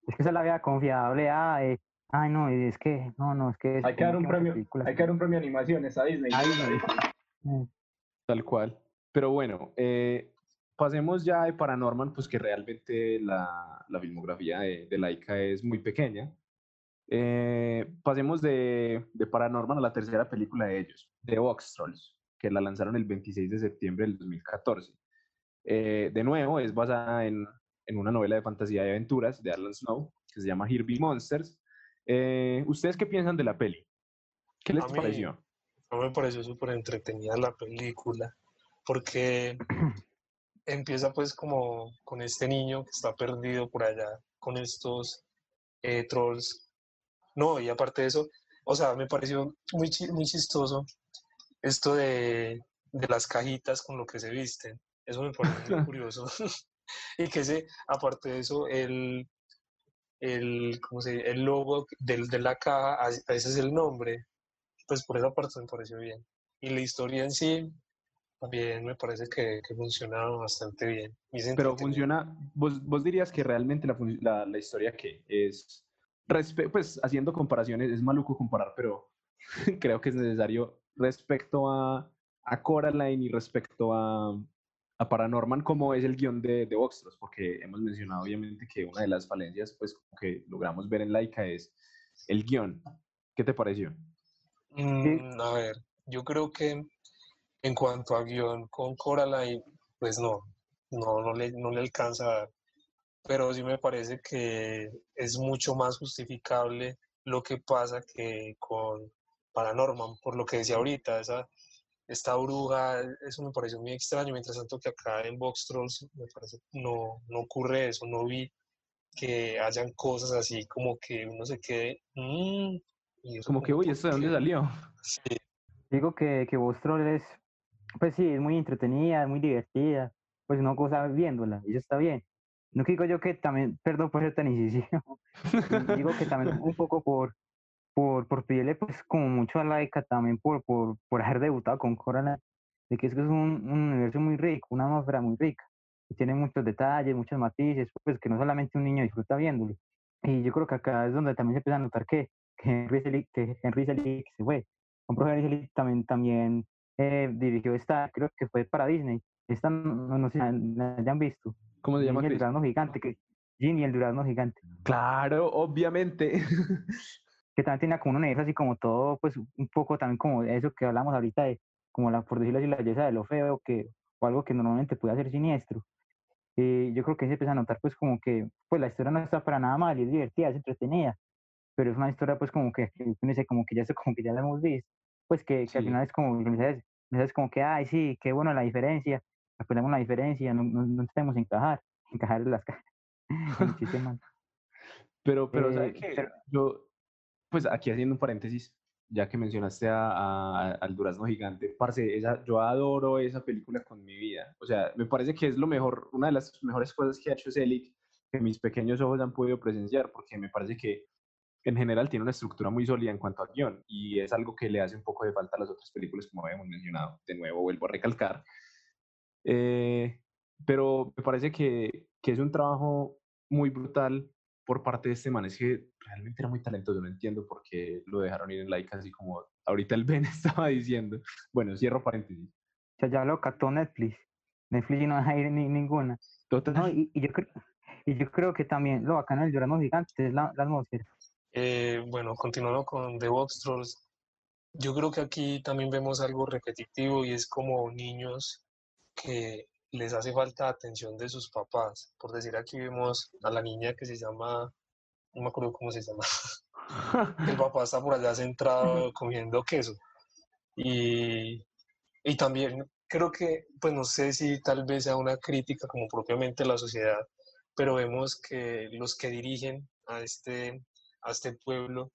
es que esa es la vida confiable. Ah, eh, ay, no, es que, no, no, es que. hay que dar un premio, hay que dar un premio de animaciones a Disney. Mm. Tal cual. Pero bueno, eh, pasemos ya de Paranorman, pues que realmente la, la filmografía de, de, Laika es muy pequeña. Eh, pasemos de, de, Paranorman a la tercera película de ellos, The Box Trolls, que la lanzaron el 26 de septiembre del 2014. Eh, de nuevo, es basada en, en una novela de fantasía y aventuras de Alan Snow, que se llama Here Monsters. Eh, ¿Ustedes qué piensan de la peli? ¿Qué les pareció? A mí me pareció súper entretenida la película, porque empieza pues como con este niño que está perdido por allá, con estos eh, trolls. No, y aparte de eso, o sea, me pareció muy, muy chistoso esto de, de las cajitas con lo que se visten. Eso me pareció muy curioso. y que ese, aparte de eso, el, el, ¿cómo se el logo del, de la caja, ese es el nombre. Pues por esa parte me pareció bien. Y la historia en sí, también me parece que, que funciona bastante bien. Pero funciona, vos, vos, dirías que realmente la, la, la historia que es, pues haciendo comparaciones, es maluco comparar, pero creo que es necesario respecto a, a Coraline y respecto a, a Paranorman como es el guion de, de Voxtros, porque hemos mencionado obviamente que una de las falencias pues que logramos ver en Laika es el guion. ¿Qué te pareció? Mm, a ver, yo creo que en cuanto a guion con Coraline, pues no, no, no, le, no le alcanza Pero sí me parece que es mucho más justificable lo que pasa que con Paranorman, por lo que decía ahorita, esa esta bruja, eso me pareció muy extraño, mientras tanto que acá en Box Trolls me parece no, no ocurre eso, no vi que hayan cosas así como que uno se quede... Mmm, como, que, uy, ¿esto de dónde salió? Sí. Digo que, que Box Trolls es, pues sí, es muy entretenida, es muy divertida, pues no cosa viéndola, y eso está bien. No digo yo que también, perdón por ser tan incisivo, digo que también un poco por, por, por pedirle pues como mucho a Laika también por, por, por haber debutado con Coraline, de que es que es un, un, universo muy rico, una atmósfera muy rica, y tiene muchos detalles, muchos matices, pues que no solamente un niño disfruta viéndolo. Y yo creo que acá es donde también se empieza a notar que, que Henry Selick, que Henry se fue. Compró Henry Selick también, también eh, dirigió esta, creo que fue para Disney. Esta no, no sé si la hayan visto. ¿Cómo se llama? El durazno gigante, que Ginny el durazno gigante. Claro, obviamente. que también tenía como un universo así como todo, pues un poco también como eso que hablamos ahorita de, como la, por decirlo así, la belleza de lo feo, que, o algo que normalmente puede ser siniestro. y yo creo que se empieza a notar pues como que, pues la historia no está para nada mal, es divertida, es entretenida, pero es una historia pues como que, como que ya, como que ya la hemos visto, pues que, que al final es como, Entonces como que, ay, sí, qué bueno la diferencia, aprendemos la diferencia, no, no, no tenemos encajar, encajar en las cajas. pero, pero, ¿sabes Eh, qué? pero- Yo, pues aquí haciendo un paréntesis, ya que mencionaste a, a- al Durazno Gigante, parce, esa, yo adoro esa película con mi vida. O sea, me parece que es lo mejor, una de las mejores cosas que ha hecho Selig, que mis pequeños ojos han podido presenciar, porque me parece que en general tiene una estructura muy sólida en cuanto a guion, y es algo que le hace un poco de falta a las otras películas, como habíamos mencionado. De nuevo, vuelvo a recalcar. Eh, pero me parece que, que es un trabajo muy brutal por parte de este man. Es que realmente era muy talentoso, no entiendo por qué lo dejaron ir en like, así como ahorita el Ben estaba diciendo. Bueno, cierro paréntesis. Sea, ya lo captó Netflix. Netflix no deja ir ni, ninguna. Total. No, y, y yo creo, y yo creo que también lo bacano del Durazno Gigante es la, la atmósfera. Eh, bueno, continuando con The Box Trolls, yo creo que aquí también vemos algo repetitivo y es como niños que les hace falta atención de sus papás. Por decir, aquí vemos a la niña que se llama, no me acuerdo cómo se llama, el papá está por allá centrado comiendo queso. Y, y también creo que, pues no sé si tal vez sea una crítica como propiamente la sociedad, pero vemos que los que dirigen a este, a este pueblo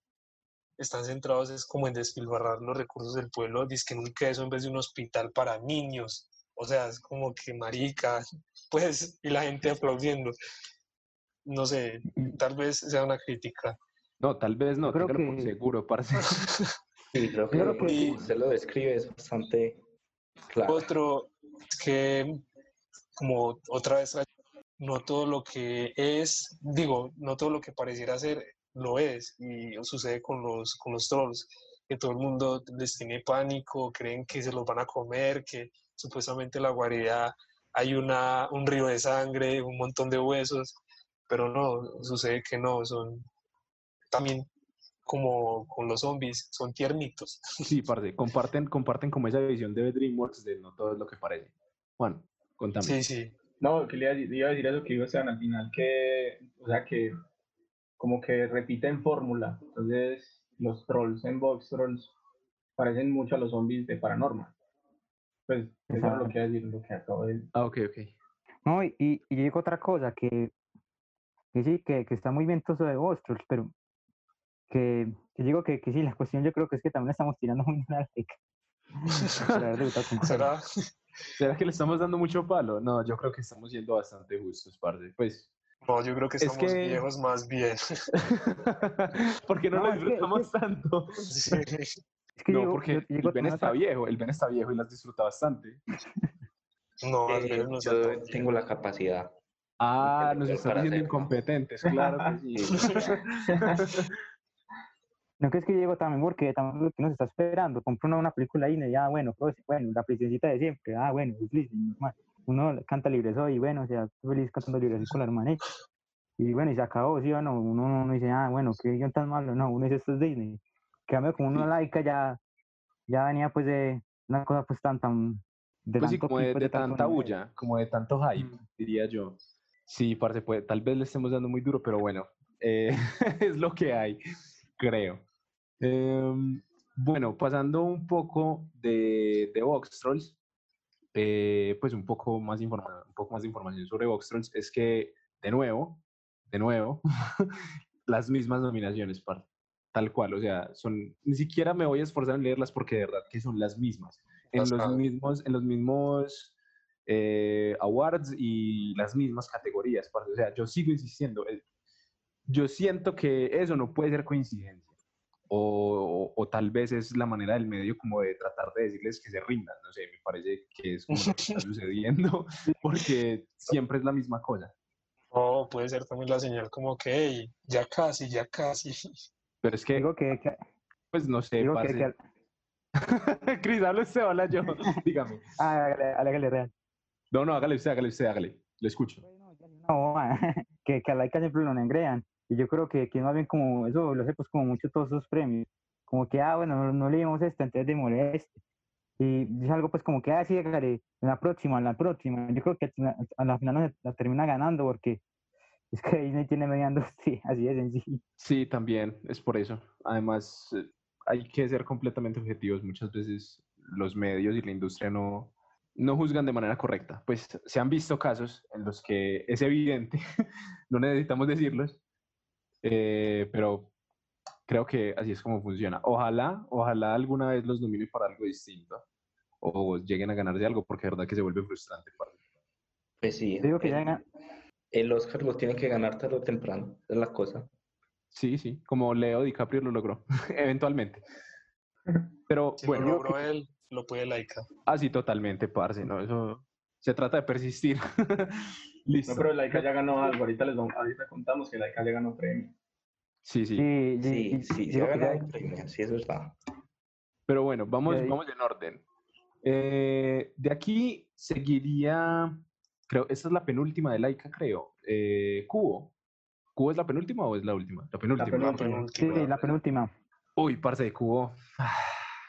están centrados es como en despilfarrar los recursos del pueblo, dizque en un queso en vez de un hospital para niños. O sea, es como que marica, pues, y la gente aplaudiendo. No sé, tal vez sea una crítica. No, tal vez no, creo téngalo por que- seguro, parce. Sí, creo que, creo que- usted lo describe es bastante claro. Otro es que, como otra vez, no todo lo que es, digo, no todo lo que pareciera ser, lo es. Y sucede con los, con los trolls, que todo el mundo les tiene pánico, creen que se los van a comer, que supuestamente la guarida hay una, un río de sangre, un montón de huesos, pero no, sucede que no, son también como con los zombies, son tiernitos. Sí, parce, comparten, comparten como esa visión de DreamWorks de no todo es lo que parece. Juan, contame. Sí, sí. No, que le iba a decir, eso que digo Esteban al final, que, o sea, que como que repiten fórmula. Entonces, los trolls en Box Trolls parecen mucho a los zombies de Paranormal. Pues, eso es lo que decir, lo que acabo de Ah, ok, ok. No, y, y yo digo otra cosa, que, que sí, que, que está muy bien todo eso de Monsters, pero que, que digo que, que sí, la cuestión yo creo que es que también estamos tirando muy una ¿Será? ¿Será que le estamos dando mucho palo? No, yo creo que estamos siendo bastante justos, parce. Pues, No, yo creo que Es que- viejos más bien. ¿por qué no, No, lo es disfrutamos que- tanto? Sí. Es que No, porque yo- el Ben está viejo, el Ben está viejo y las disfruta bastante. No, Eh, no yo tengo la capacidad. Ah, nos están diciendo hacerlo. incompetentes, claro que sí. No, que es que digo también porque también lo que nos está esperando, compra uno una película ahí y ya, bueno, pues, bueno, la prisioncita de siempre, ah, bueno, es Disney, normal. Uno canta libre soy, y bueno, o sea, feliz cantando libre soy con la hermana. Y bueno, y se acabó, sí, uno no, no dice, ah, bueno, qué guion tan malo, no, uno dice, esto es Disney. En cambio, como uno laica ya, ya venía pues de una cosa pues tan, tan, de Pues sí, como de, de tanto tanta bulla, como de tanto hype, Mm. diría yo. Sí, parce, pues, tal vez le estemos dando muy duro, pero bueno, eh, es lo que hay, creo. Em, bueno, pasando un poco de, de Vox Trolls, eh, pues un poco, más informa- un poco más de información sobre Vox Trolls, es que, de nuevo, de nuevo, las mismas nominaciones, parce, tal cual, o sea, son, ni siquiera me voy a esforzar en leerlas porque de verdad que son las mismas en los mismos, en los mismos eh, awards y las mismas categorías. O sea, yo sigo insistiendo. eh, Yo siento que eso no puede ser coincidencia. O, o- o tal vez es la manera del medio como de tratar de decirles que se rindan. No sé, me parece que es como lo que está sucediendo porque siempre es la misma cosa. O puede ser también la señal como que, hey, ya casi, ya casi. Pero es que, Digo que, que- pues no sé, digo que, parce. que- Cris, habla usted, habla yo. Dígame. ah, hágale, hágale real. No, no, hágale usted, hágale usted, hágale. Le escucho. No, que, que a Laika siempre lo engrean. Y yo creo que, que más bien como eso lo hace pues como mucho todos esos premios. Como que, ah, bueno, no, no leímos este, entonces démosle este. Y es algo pues como que, ah, sí, en la próxima, en la próxima. Yo creo que a la final no la termina ganando porque es que Disney tiene mediando, sí, así de sencillo. Sí, también es por eso. Además, eh, hay que ser completamente objetivos. Muchas veces los medios y la industria no, no juzgan de manera correcta. Pues se han visto casos en los que es evidente, no necesitamos decirlos, eh, pero creo que así es como funciona. Ojalá, ojalá alguna vez los domine para algo distinto o lleguen a ganar de algo, porque es verdad que se vuelve frustrante. Pues sí. Digo que el, ya el Oscar lo tiene que ganar tarde o temprano, es la cosa. Sí, sí, como Leo DiCaprio lo logró, eventualmente. Pero Si bueno, lo logró él, lo puede Laika. así totalmente, parce, ¿no? Eso se trata de persistir. Listo. No, pero Laika ya ganó algo. Ahorita les vamos- ahorita contamos que Laika ya ganó premio. Sí, sí. Sí, Sí, sí, premio, sí, es verdad. Pero bueno, vamos, vamos en orden. Eh, de aquí seguiría, creo, esta es la penúltima de Laika, creo. Eh, Cubo. ¿Cubo es la penúltima o es la última? La penúltima. La penúltima. Sí, la penúltima. Uy, parce de Cubo. Ah,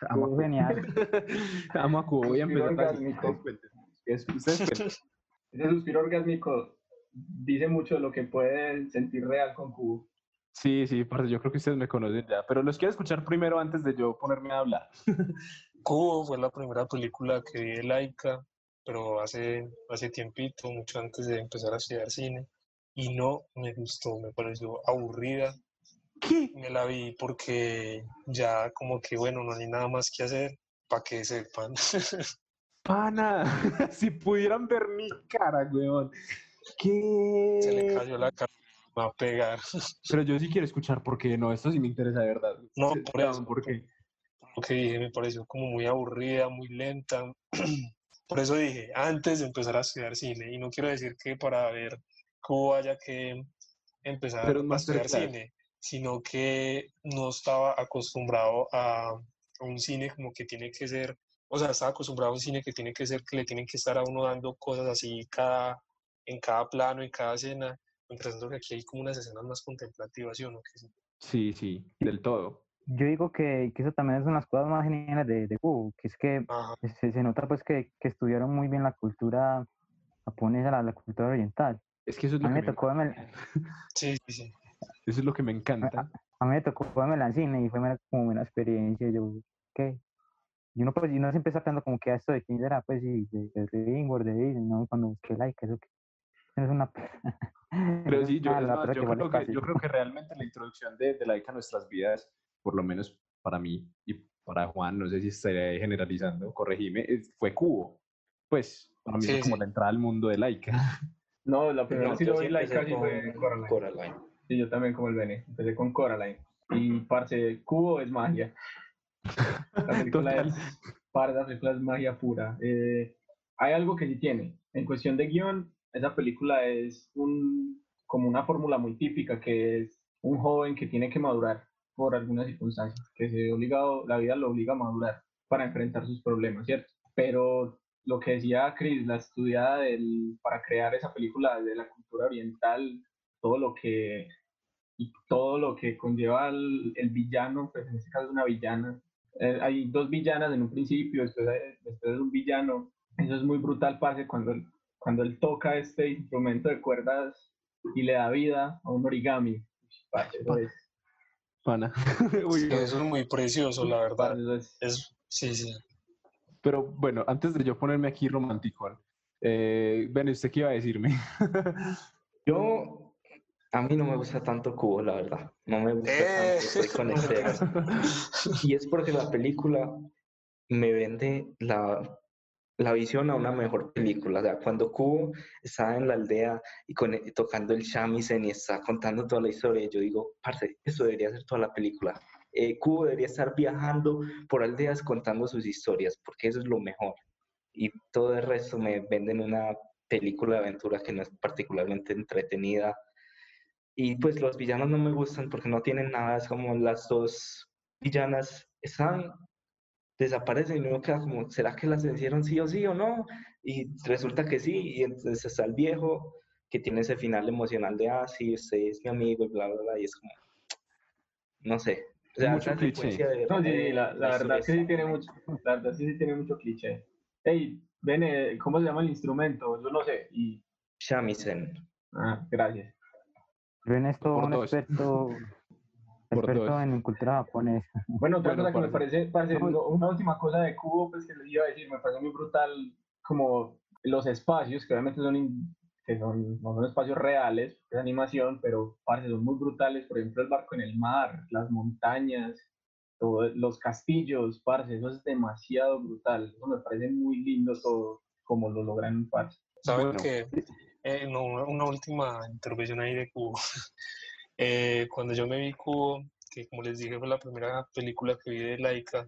Amo a Estuvo Cubo. genial. Amo a Cubo. Voy a empezar. Ese suspiro orgásmico dice mucho de lo que puede sentir real con Cubo. Sí, sí, parce, yo creo que ustedes me conocen ya. Pero los quiero escuchar primero antes de yo ponerme a hablar. Cubo fue la primera película que vi de Laika, pero hace, hace tiempito, mucho antes de empezar a estudiar cine, y no me gustó, me pareció aburrida. ¿Qué? Me la vi porque ya como que, bueno, no hay nada más que hacer para que sepan. Pana, si pudieran ver mi cara, weón. ¿Qué? Se le cayó la cara, me va a pegar. Pero yo sí quiero escuchar porque no, esto sí me interesa de verdad. No, por eso. ¿Por qué? Lo que dije me pareció como muy aburrida, muy lenta. Por eso dije, antes de empezar a estudiar cine, y no quiero decir que para ver Cubo haya que empezar Pero a estudiar cine, sino que no estaba acostumbrado a, a un cine como que tiene que ser, o sea, estaba acostumbrado a un cine que tiene que ser, que le tienen que estar a uno dando cosas así cada, en cada plano, en cada escena, mientras tanto que aquí hay como unas escenas más contemplativas, ¿sí o no? Sí. Sí, sí, del todo. Yo digo que, que eso también es una de las cosas más geniales de, de Cubo, que es que se, se nota pues que, que estudiaron muy bien la cultura japonesa, la, la cultura oriental. Es que eso es A lo mí que me me, tocó verme, Sí, sí, sí. eso es lo que me encanta. a mí me tocó verme en cine y fue como una experiencia. Yo, ¿qué? Y uno, pues, y uno siempre está pensando como que "Ah, esto de quién será, pues, sí, de, de Ringworld, de Disney, ¿no? Cuando busqué like, eso que es una... Pero sí, yo, es más, yo que creo que, yo creo que realmente la introducción de, de Laika a nuestras vidas, por lo menos para mí y para Juan, no sé si estaré generalizando, corregime, fue Cubo. Pues para mí Sí, fue como sí. la entrada al mundo de Laika. No, la primera lo sí vi Laika sí fue Coraline. Coraline. Sí, yo también como el Bene. Empecé con Coraline. Y parce, Cubo es magia. La película Total. es, parce, la película es magia pura. Eh, hay algo que sí tiene. En cuestión de guion, esa película es un, como una fórmula muy típica que es un joven que tiene que madurar por algunas circunstancias, que se obligado, la vida lo obliga a madurar para enfrentar sus problemas, ¿cierto? Pero lo que decía Chris, la estudiada del, para crear esa película de la cultura oriental, todo lo que y todo lo que conlleva el, el villano, pues en este caso es una villana. Eh, hay dos villanas en un principio, después, hay- después es un villano. Eso es muy brutal, parce, cuando él, cuando él toca este instrumento de cuerdas y le da vida a un origami. Parce, eso es, Pana. Uy, Sí, eso es muy precioso, la verdad. es- Es, sí, sí. Pero bueno, antes de yo ponerme aquí romántico, eh, ven, ¿usted qué iba a decirme? Yo, a mí no me gusta tanto Cubo, la verdad. No me gusta Eh. tanto, con Esteban. Y es porque la película me vende la, la visión a una mejor película. O sea, cuando Cubo está en la aldea y con, y tocando el shamisen y está contando toda la historia, yo digo, parce, eso debería ser toda la película. Eh, Cubo debería estar viajando por aldeas contando sus historias, porque eso es lo mejor. Y todo el resto me venden una película de aventura que no es particularmente entretenida. Y pues los villanos no me gustan porque no tienen nada, es como las dos villanas están, desaparecen y uno queda como, ¿será que las vencieron sí o sí o no? Y resulta que sí, y entonces está el viejo que tiene ese final emocional de, ah, sí, usted es mi amigo y bla, bla, bla, y es como, no sé. O sea, Mucho cliché. secuencia de- No, sí, la, verdad que sí tiene mucho, la verdad sí, sí tiene mucho cliché. Hey, Bene, ¿cómo se llama el instrumento? Yo no sé. Y, Shamisen. ah, gracias. Ven esto Por un dos. experto, experto en cultura japonesa. Bueno, otra Bueno, cosa que me parece, No, lo- una última cosa de Cubo, pues que les iba a decir, me parece muy brutal como los espacios, que obviamente son, in- que son, no son espacios reales, es animación, pero parce, son muy brutales, por ejemplo, el barco en el mar, las montañas, todo- los castillos, parce, eso es demasiado brutal, eso me parece muy lindo todo, como lo logran, parce. Saben Bueno. que, eh, no, una, última intervención ahí de Cubo. Eh, cuando yo me vi Cubo, que como les dije fue la primera película que vi de Laika,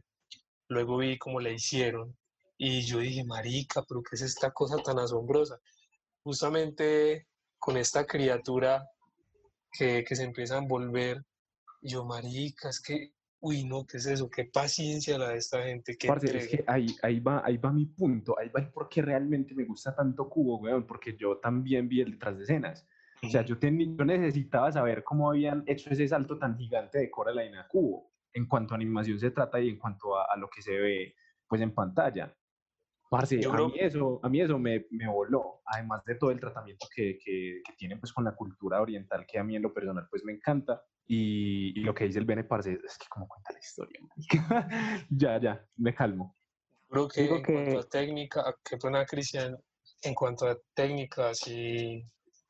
luego vi cómo la hicieron y yo dije, marica, pero ¿qué es esta cosa tan asombrosa? Justamente con esta criatura que, que se empieza a envolver, yo, marica, es que, uy, no, ¿qué es eso? Qué paciencia la de esta gente, qué Parce, es que ahí, ahí, va, ahí va mi punto, ahí va el por qué realmente me gusta tanto Cubo, weón, porque yo también vi el detrás de escenas. O sea, yo, teni- yo necesitaba saber cómo habían hecho ese salto tan gigante de Coraline a Cubo, en cuanto a animación se trata y en cuanto a, a lo que se ve pues en pantalla. Parce, Yo a, creo- mí eso, a mí eso me, me voló, además de todo el tratamiento que, que, que tiene pues con la cultura oriental, que a mí en lo personal pues me encanta, y, y lo que dice el Bene, parce, es que como cuenta la historia, ya, ya, me calmo. Creo que Digo en que- cuanto a técnica, qué pena Cristian, en cuanto a técnica sí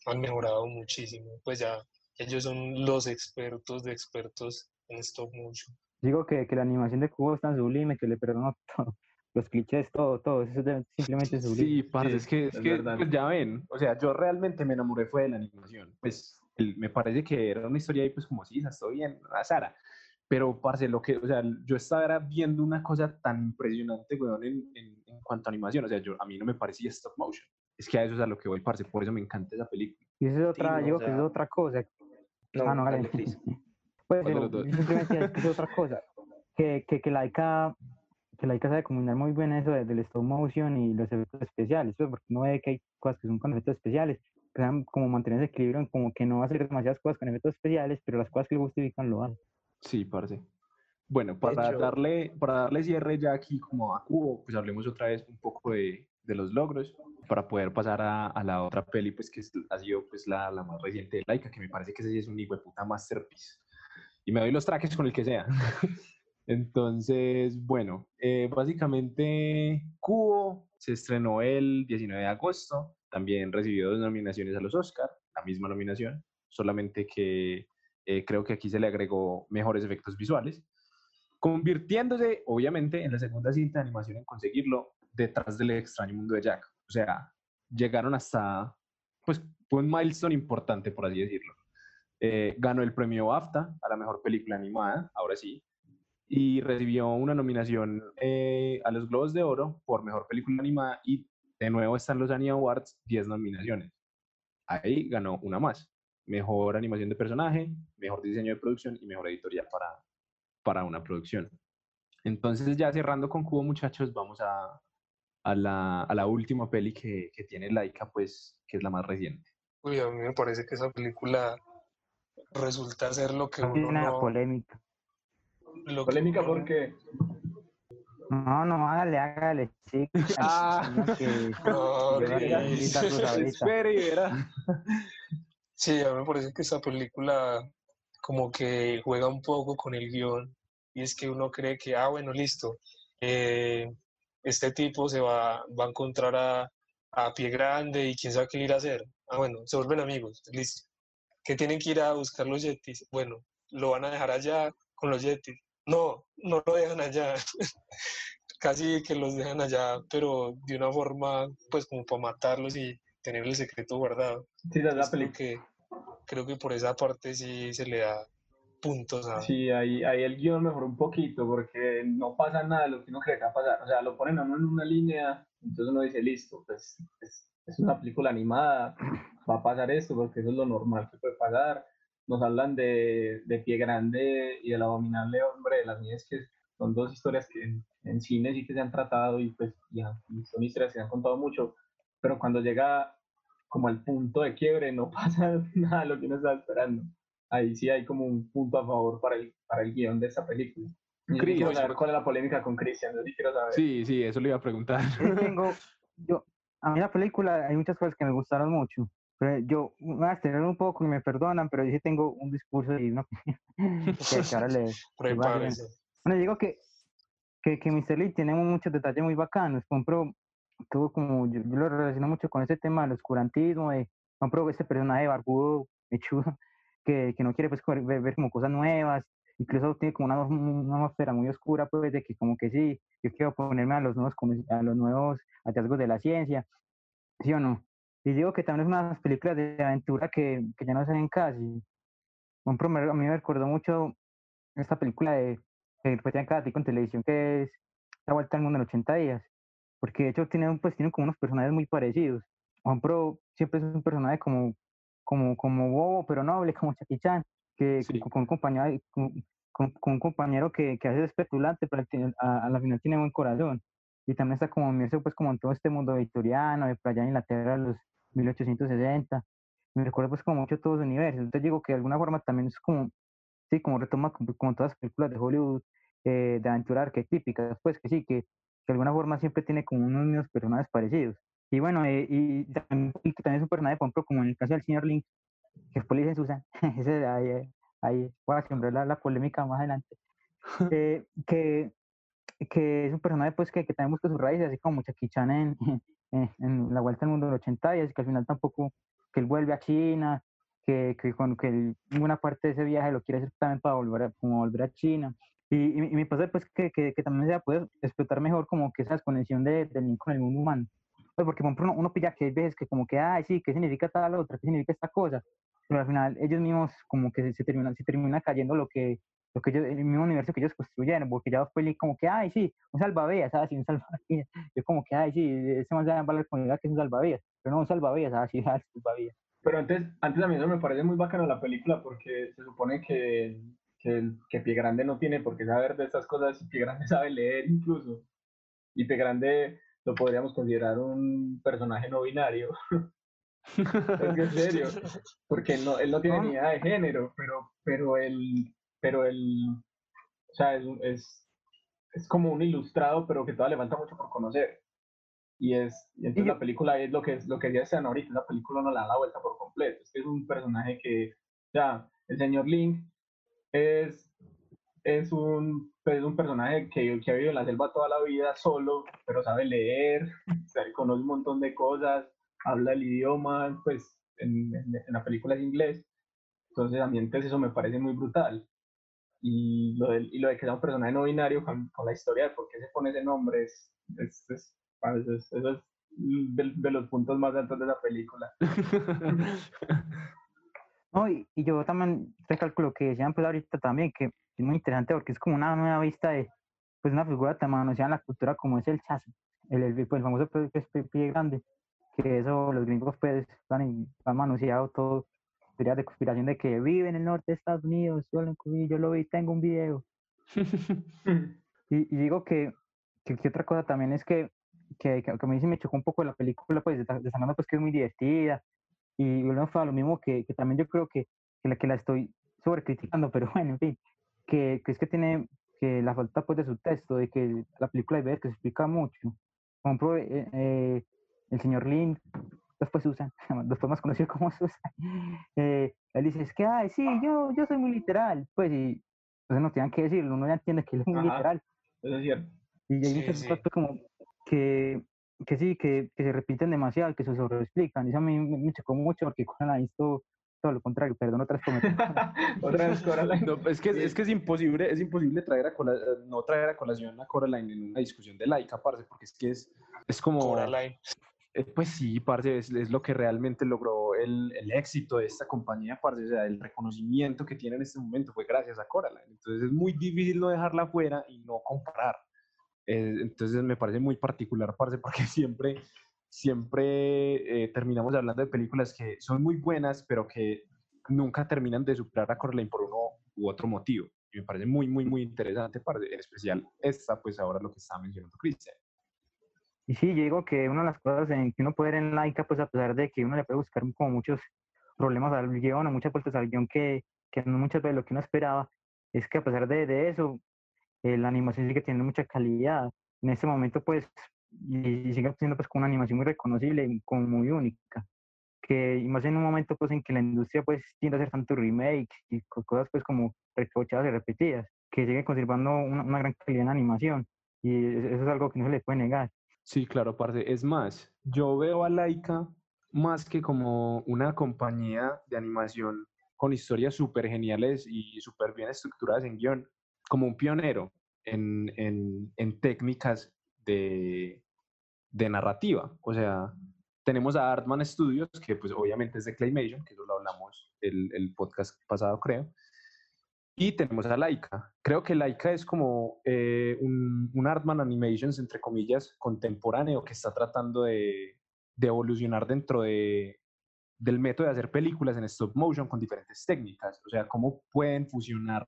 han mejorado muchísimo. Pues ya ellos son los expertos de expertos en stop motion. Digo que, que la animación de Cubo es tan sublime que le perdono todo. Los clichés, todo, todo. Eso es simplemente sublime. Sí, parce, Sí, es que, es es que verdad. pues ya ven, o sea, yo realmente me enamoré fue de la animación. Pues me parece que era una historia ahí, pues como si, estoy bien, a Sara. Pero, parce, lo que, o sea, yo estaba viendo una cosa tan impresionante, weón, en, en, en cuanto a animación. O sea, yo, a mí no me parecía stop motion. Es que a eso es a lo que voy, parce, por eso me encanta esa película. Y eso es otra, no, digo o que es sea, otra cosa. No, ah, no, dale. Pues yo simplemente es otra cosa. Que, que, que Laika, que Laika sabe combinar muy bien eso de- del stop motion y los efectos especiales. Pues porque uno ve que hay cosas que son con efectos especiales. Que saben como mantener ese equilibrio en como que no va a hacer demasiadas cosas con efectos especiales, pero las cosas que le justifican lo hacen. Sí, parce. Bueno, para, hecho- darle, para darle cierre ya aquí como a Cubo, pues hablemos otra vez un poco de, de los logros para poder pasar a, a la otra peli, pues que es- ha sido pues la, la más reciente de Laika, que me parece que ese sí es un hijo de puta masterpiece. Y me doy los trajes con el que sea. Entonces, bueno, eh, básicamente Cubo se estrenó el 19 de agosto, también recibió dos nominaciones a los Oscar, la misma nominación, solamente que eh, creo que aquí se le agregó mejores efectos visuales, convirtiéndose obviamente en la segunda cinta de animación en conseguirlo detrás del extraño mundo de Jack. O sea, llegaron hasta, pues, fue un milestone importante, por así decirlo. Eh, ganó el premio BAFTA a la mejor película animada, ahora sí, y recibió una nominación eh, a los Globos de Oro por mejor película animada y de nuevo están los Annie Awards, 10 nominaciones. Ahí ganó una más. Mejor animación de personaje, mejor diseño de producción y mejor editorial para, para una producción. Entonces ya cerrando con Cubo, muchachos, vamos a, a, la, a la última peli que, que tiene Laika, pues, que es la más reciente. Uy, a mí me parece que esa película resulta ser lo que uno Tiene una no... polémica. lo Polémica uno- porque No, no, hágale, hágale. Sí, Ah. no, que- No. Espere y verá. Sí, a mí me parece que esa película como que juega un poco con el guion y es que uno cree que, ah, bueno, listo, eh, este tipo se va, va a encontrar a, a Pie Grande y quién sabe qué ir a hacer. Ah, bueno, se vuelven amigos, listo. Que tienen que ir a buscar los yetis. Bueno, lo van a dejar allá con los yetis. No, no lo dejan allá. Casi que los dejan allá, pero de una forma, pues como para matarlos y tener el secreto guardado. sí, la película. que, creo que por esa parte sí se le da puntos a... Sí, ahí, ahí el guion mejoró un poquito porque no pasa nada de lo que uno cree que va a pasar. O sea, lo ponen a uno en una línea, entonces uno dice, listo, pues es, es una película animada, va a pasar esto porque eso es lo normal que puede pasar. Nos hablan de, de Pie Grande y del abominable hombre de las nieves, que son dos historias que en, en cine sí que se han tratado y pues ya, y son historias que se han contado mucho, pero cuando llega como al punto de quiebre no pasa nada de lo que uno estaba esperando ahí sí hay como un punto a favor para el, para el guion de esta película. Yo Chris. quiero saber cuál es la polémica con Christian, yo sí quiero saber. Sí, sí, eso le iba a preguntar. Yo tengo, yo, a mí la película hay muchas cosas que me gustaron mucho, pero yo voy a extender un poco y me perdonan, pero yo sí tengo un discurso y una que ahora le, Bueno, digo que, que, que Mr. Lee tiene muchos detalles muy bacanos. Compro, todo como, yo, lo relaciono mucho con ese tema del oscurantismo, de, compro ese personaje barbudo, mechudo, que, que no quiere pues ver, ver, como cosas nuevas, incluso tiene como una, una, atmósfera muy oscura, pues de que como que sí, yo quiero ponerme a los nuevos, a los nuevos hallazgos de la ciencia, ¿sí o no? Y digo que también es una de las películas de aventura que, que ya no se ven casi. Un promedio, a mí me recordó mucho esta película de que repetían cada tipo en televisión que es La Vuelta al Mundo en 80 días. Porque de hecho tienen, pues, tienen como unos personajes muy parecidos. Juan Pro siempre es un personaje como, como, como bobo, pero noble, como Chucky Chan, que con, un compañero, con, un compañero que, que hace especulante, pero a, a, la final tiene buen corazón. Y también está como inmerso pues como en todo este mundo victoriano, de playa en Inglaterra, los 1860. Me recuerdo pues como mucho todo ese universo. Entonces digo que de alguna forma también es como, sí, como retoma como, todas las películas de Hollywood eh, de aventura arquetípicas, pues que sí, que, que, de alguna forma siempre tiene como unos mismos personajes parecidos. Y bueno, eh, y también, también, es un personaje, por ejemplo, como en el caso del señor Link, que después le dicen Susan, ese, ahí, ahí voy a sembrar la, la, polémica más adelante, eh, que, que es un personaje pues que, que también busca sus raíces, así como Jackie Chan en, eh, en la vuelta al mundo del 80 y que al final tampoco, que él vuelve a China, que, que, con, que una parte de ese viaje lo quiere hacer también para volver a, como volver a China. Y, y, me pasa pues que, que, que, también se puede explotar mejor como que esa desconexión de, del niño con el mundo humano. Pues porque uno, uno pilla que hay veces que como que, ay, sí, ¿qué significa tal otra? ¿Qué significa esta cosa? Pero al final ellos mismos como que se, se terminan, se termina cayendo lo que, lo que ellos, el mismo universo que ellos construyeron, porque ya fue como que, ay, sí, un salvavidas, ¿sabes? Sí, un salvavidas. Yo como que, ay, sí, ese más de la comunidad que es un salvavidas, pero no un salvavidas, ¿sabes? Sí, un salvavidas. Pero antes, antes a mí eso me parece muy bacano la película porque se supone que, que, que Pie Grande no tiene por qué saber de estas cosas, Pie Grande sabe leer incluso. Y Pie Grande lo podríamos considerar un personaje no binario. es que en serio, porque no, él no tiene ni idea de género, pero, pero él pero el, o sea, es, es, es, como un ilustrado, pero que todavía levanta mucho por conocer. Y es, y entonces la película es lo que es lo que sean ahorita, la película no le da la vuelta por completo. Es que es un personaje que, ya, el señor Link es, es un, pues, es un personaje que, que ha vivido en la selva toda la vida solo, pero sabe leer, conoce un montón de cosas, habla el idioma, pues en, en, en la película es inglés. Entonces a mí entonces eso me parece muy brutal y lo, de, y lo de que sea un personaje no binario con, con, la historia de por qué se pone ese nombre es, es, es, es de, de, los puntos más altos de la película. no, y, y, yo también recalculo que decían pues ahorita también que es muy interesante porque es como una nueva vista de pues una figura tan manoseada en la cultura como es el chazo, el, el, pues, el famoso pie, pie, grande, que eso los gringos pues han, han manoseado todo teorías de conspiración de que vive en el norte de Estados Unidos, yo lo vi, tengo un video. y, digo que, que, otra cosa también es que, que, que, a mí sí me chocó un poco la película, pues, de, de pues, que es muy divertida, y bueno, fue lo mismo que, que también yo creo que, que, la, que la estoy sobrecriticando, pero bueno, en fin, que, que es que tiene que la falta pues de su texto, de que la película hay ver que se explica mucho. Por ejemplo, eh, eh, el señor Lin después Susan, después más conocido como Susan, eh, él dice, es que, ay, sí, yo, yo soy muy literal, pues, y pues no tienen que decirlo, uno ya entiende que él es muy literal. Eso es cierto. Y hay muchas cosas como que, que sí, que, que, se repiten demasiado, que se sobreexplican, y eso a mí me chocó mucho porque cuando la visto todo lo contrario, perdón, otra vez otra vez Coraline. No, es que, es que es imposible, es imposible traer a no traer a colación a Coraline en una discusión de laica, parce, porque es que es, es como... Coraline. Eh, pues sí, parce, es, es, lo que realmente logró el, el, éxito de esta compañía, parce, o sea, el reconocimiento que tiene en este momento fue gracias a Coraline. Entonces es muy difícil no dejarla fuera y no comparar. Eh, entonces me parece muy particular, parce, porque siempre, siempre eh, terminamos hablando de películas que son muy buenas, pero que nunca terminan de superar a Coraline por uno u otro motivo. Y me parece muy, muy, muy interesante, parce, en especial esta, pues ahora lo que está mencionando Cristian. Y sí, yo digo que una de las cosas en que uno puede ver en Laika, pues a pesar de que uno le puede buscar como muchos problemas al guion o muchas vueltas al guion que, que no muchas veces lo que uno esperaba, es que a pesar de, de eso, eh, la animación sigue teniendo mucha calidad. En este momento, pues, y, sigue siendo pues con una animación muy reconocible y como muy única. que y más en un momento pues en que la industria pues tiende a hacer tanto remakes y cosas pues como recochadas y repetidas, que sigue conservando una, una gran calidad en animación y eso es algo que no se le puede negar. Sí, claro, aparte, es más, yo veo a Laika más que como una compañía de animación con historias súper geniales y súper bien estructuradas en guion, como un pionero en, en, en técnicas de, de narrativa. O sea, tenemos a Artman Studios, que pues obviamente es de Claymation, que eso lo hablamos el, el podcast pasado, creo. Y tenemos a Laika. Creo que Laika es como eh, un, un, Artman Animations, entre comillas, contemporáneo, que está tratando de, de evolucionar dentro de, del método de hacer películas en stop motion con diferentes técnicas. O sea, cómo pueden fusionar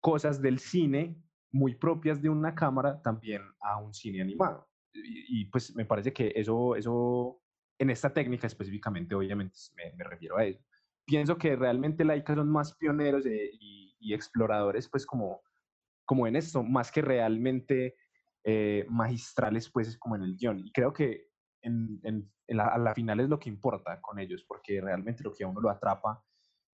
cosas del cine muy propias de una cámara también a un cine animado. Y, y pues me parece que eso, eso en esta técnica específicamente, obviamente, me, me, refiero a eso. Pienso que realmente Laika son más pioneros de, y, y, exploradores, pues como, como en esto, más que realmente eh, magistrales, pues como en el guion. Y creo que en, la, a la final es lo que importa con ellos, porque realmente lo que a uno lo atrapa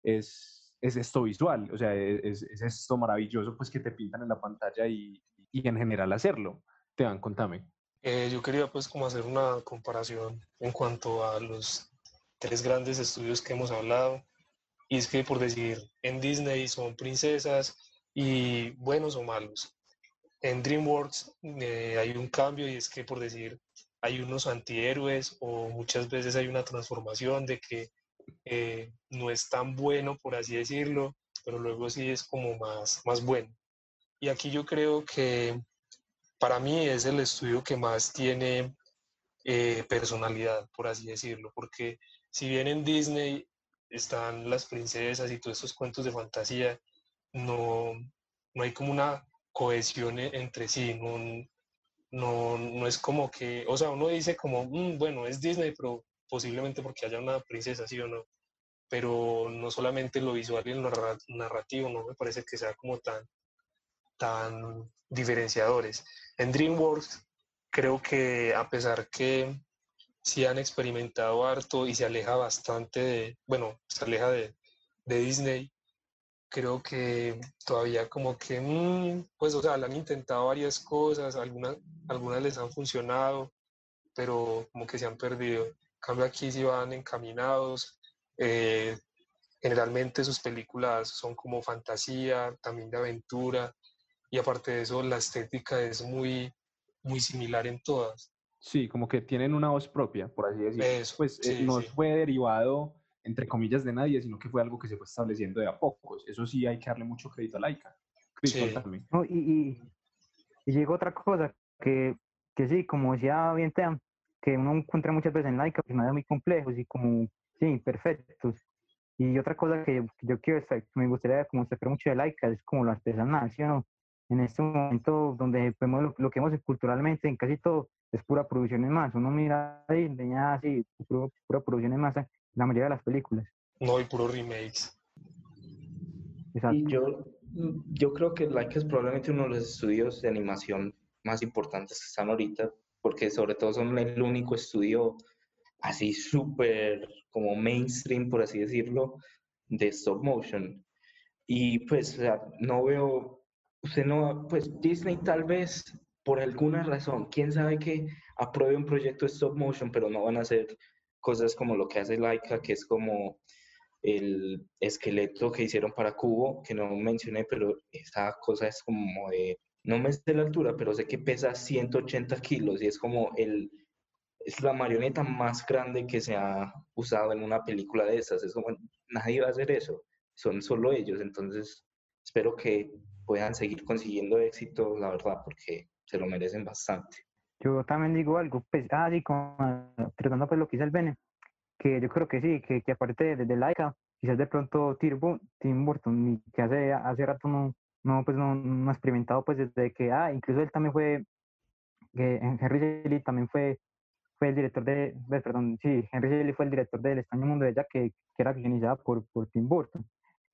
es, es esto visual, o sea, es, es, esto maravilloso pues que te pintan en la pantalla y, y en general hacerlo. Te van, contame. Eh, yo quería pues como hacer una comparación en cuanto a los tres grandes estudios que hemos hablado. Y es que por decir, en Disney son princesas y buenos o malos. En DreamWorks eh, hay un cambio y es que por decir, hay unos antihéroes o muchas veces hay una transformación de que eh, no es tan bueno, por así decirlo, pero luego sí es como más, más bueno. Y aquí yo creo que para mí es el estudio que más tiene eh, personalidad, por así decirlo, porque si bien en Disney están las princesas y todos estos cuentos de fantasía, no, no hay como una cohesión e, entre sí, no, no, no es como que, o sea, uno dice como, mm, bueno, es Disney, pero posiblemente porque haya una princesa, sí o no, pero no solamente lo visual y lo narrativo, no me parece que sea como tan, tan diferenciadores. En DreamWorks creo que a pesar que sí han experimentado harto y se aleja bastante de, bueno, se aleja de, de Disney, creo que todavía como que, mmm, pues, o sea, le han intentado varias cosas, algunas, algunas les han funcionado, pero como que se han perdido. En cambio aquí sí van encaminados. Eh, generalmente sus películas son como fantasía, también de aventura, y aparte de eso la estética es muy, muy similar en todas. Sí, como que tienen una voz propia, por así decirlo. Eso, pues sí, eh, no sí. fue derivado, entre comillas, de nadie, sino que fue algo que se fue estableciendo de a pocos. Eso sí hay que darle mucho crédito a Laika. Sí. contame. No, y, y, y llegó otra cosa, que, que sí, como decía bien Team, que uno encuentra muchas veces en Laika personajes muy complejos y como, sí, imperfectos. Y otra cosa que yo, yo quiero, que me gustaría como destacar mucho de Laika es como lo artesanal, ¿sí o no? En este momento donde vemos lo, lo que vemos culturalmente en casi todo es pura producción en masa. Uno mira ahí, ya así, puro- pura producción en masa, la mayoría de las películas. No, y puro remakes. Exacto. Y yo, yo creo que Laika es probablemente uno de los estudios de animación más importantes que están ahorita, porque sobre todo son el único estudio así súper como mainstream, por así decirlo, de stop motion. Y pues, o sea, no veo, usted no, pues Disney tal vez por alguna razón, quién sabe que apruebe un proyecto de stop motion, pero no van a hacer cosas como lo que hace Laika, que es como el esqueleto que hicieron para Cubo, que no mencioné, pero esa cosa es como de, no me sé la altura, pero sé que pesa 180 kilos y es como el, es la marioneta más grande que se ha usado en una película de esas. Es como, nadie va a hacer eso, son solo ellos, entonces espero que puedan seguir consiguiendo éxito, la verdad, porque se lo merecen bastante. Yo también digo algo, pues, ah, sí, como, tratando pues lo que dice el Bene, que yo creo que sí, que, que aparte de, de Laika, quizás de pronto Tim, Bu- Tim Burton, que hace, hace rato no, no, pues no, no ha experimentado, pues desde que, ah, incluso él también fue, que Henry Selick también fue, fue el director de, de- perdón, sí, Henry Selick fue el director del Extraño Mundo de Jack, que, que era guionizada por, por Tim Burton.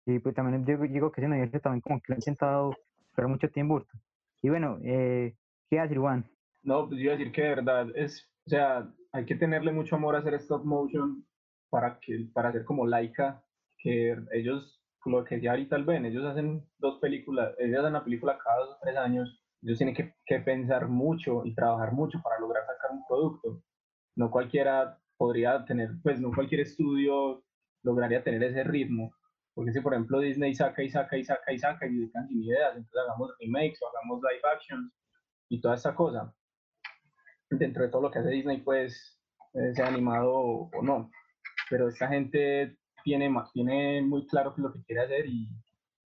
Y pues también digo, digo que ese universo también como que lo ha intentado esperar mucho Tim Burton. Y bueno, eh, ¿qué hace Juan? No, pues yo iba a decir que de verdad es, o sea, hay que tenerle mucho amor a hacer stop motion para, que, para hacer como laica, que ellos, lo que ya ahorita ven, ellos hacen dos películas, ellos hacen una película cada dos o tres años, ellos tienen que, que pensar mucho y trabajar mucho para lograr sacar un producto. No cualquiera podría tener, pues no cualquier estudio lograría tener ese ritmo. Porque si, por ejemplo, Disney saca y saca y saca y saca y se sin ideas, entonces hagamos remakes o hagamos live actions y toda esa cosa. Dentro de todo lo que hace Disney, pues, eh, sea animado o, no. Pero esta gente tiene, tiene muy claro lo que quiere hacer y,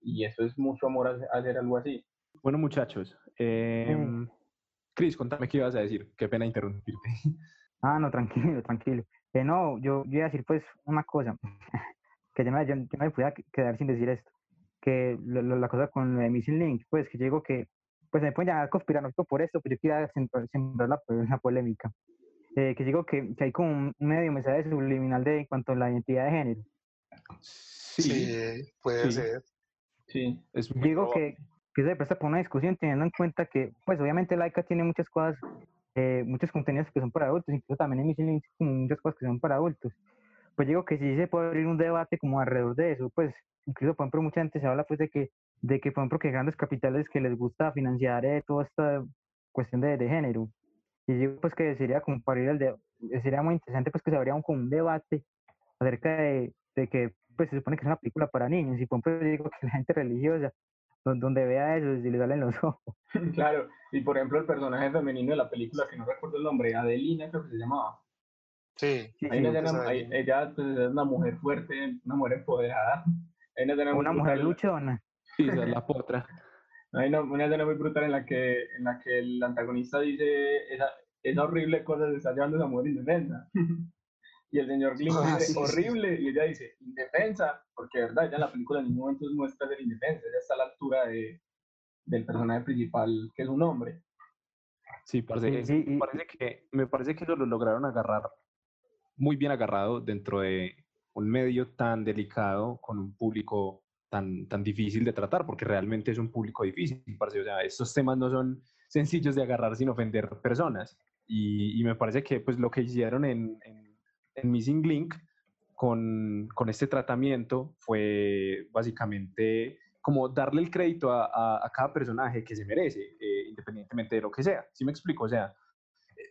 y eso es mucho amor a, hacer algo así. Bueno, muchachos, eh, Cris, contame qué ibas a decir. Qué pena interrumpirte. Ah, no, tranquilo, tranquilo. Eh, no, yo, yo iba a decir pues una cosa, que yo no, yo, no me podía quedar sin decir esto, que la cosa con el Missing Link, pues que yo digo que, pues me pueden llamar conspiranoico por esto, pero yo quería sembrar la, la polémica. Eh, que digo que, que, hay como un medio mensaje subliminal de en cuanto a la identidad de género. Sí, puede ser. Sí, es Digo que, que se presta por una discusión teniendo en cuenta que, pues obviamente Laika tiene muchas cosas eh, muchos contenidos que son para adultos, incluso también en como muchas cosas que son para adultos. Pues digo que sí se puede abrir un debate como alrededor de eso, pues incluso por ejemplo mucha gente se habla pues de que, de que por ejemplo que grandes capitales que les gusta financiar eh, toda esta cuestión de, de, género. Y digo pues que sería como para ir al de, sería muy interesante pues que se abría un, un debate acerca de, de que pues se supone que es una película para niños y por ejemplo digo que la gente religiosa donde vea eso y le salen los ojos. Claro, y por ejemplo el personaje femenino de la película, que no recuerdo el nombre, Adelina creo que se llamaba. Sí. ella pues, es una mujer fuerte, una mujer empoderada. una mujer luchona. Sí, esa es la potra. Hay una, una, escena muy brutal en la que, en la que el antagonista dice esa, esa horrible cosa se está llevando a esa mujer indefensa. Y el señor Glynn ah, dice, horrible, y ella dice, indefensa, porque de verdad, ya en la película en ningún momento muestra ser indefensa, ella está a la altura de, del personaje principal, que es un hombre. Sí, parece, me, parece que, me parece que eso lo lograron agarrar muy bien agarrado dentro de un medio tan delicado, con un público tan, tan difícil de tratar, porque realmente es un público difícil. O sea, estos temas no son sencillos de agarrar sin ofender personas. Y, y me parece que pues lo que hicieron en en Missing Link con, con, este tratamiento fue básicamente como darle el crédito a, a, cada personaje que se merece, eh, independientemente de lo que sea. ¿Sí me explico? O sea,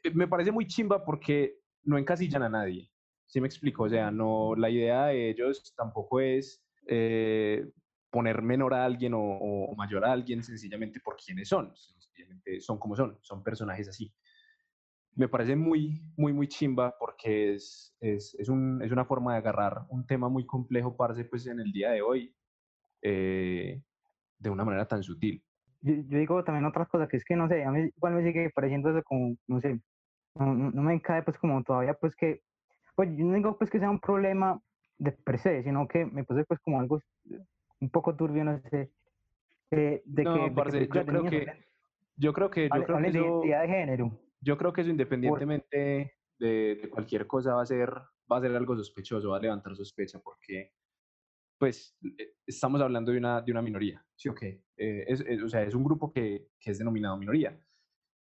eh, me parece muy chimba porque no encasillan a nadie. ¿Sí me explico? O sea, no, la idea de ellos tampoco es eh, poner menor a alguien o, o, mayor a alguien sencillamente por quienes son. Sencillamente son como son, son personajes así me parece muy, muy, muy chimba porque es, es, es, un, es una forma de agarrar un tema muy complejo, parce, pues en el día de hoy, eh, de una manera tan sutil. Yo, digo también otras cosas, que es que no sé, a mí igual me sigue pareciendo eso como, no sé, no, no, me cae pues como todavía pues que, pues yo no digo pues que sea un problema de per se, sino que me puse pues como algo un poco turbio, no sé, de, no, que, parce, yo, creo que, yo creo que, yo creo que, de identidad de género yo creo que eso independientemente de, cualquier cosa va a ser va a ser algo sospechoso, va a levantar sospecha porque pues eh, estamos hablando de una, de una minoría, ¿sí o qué? Eh, es, o sea, es un grupo que, que es denominado minoría.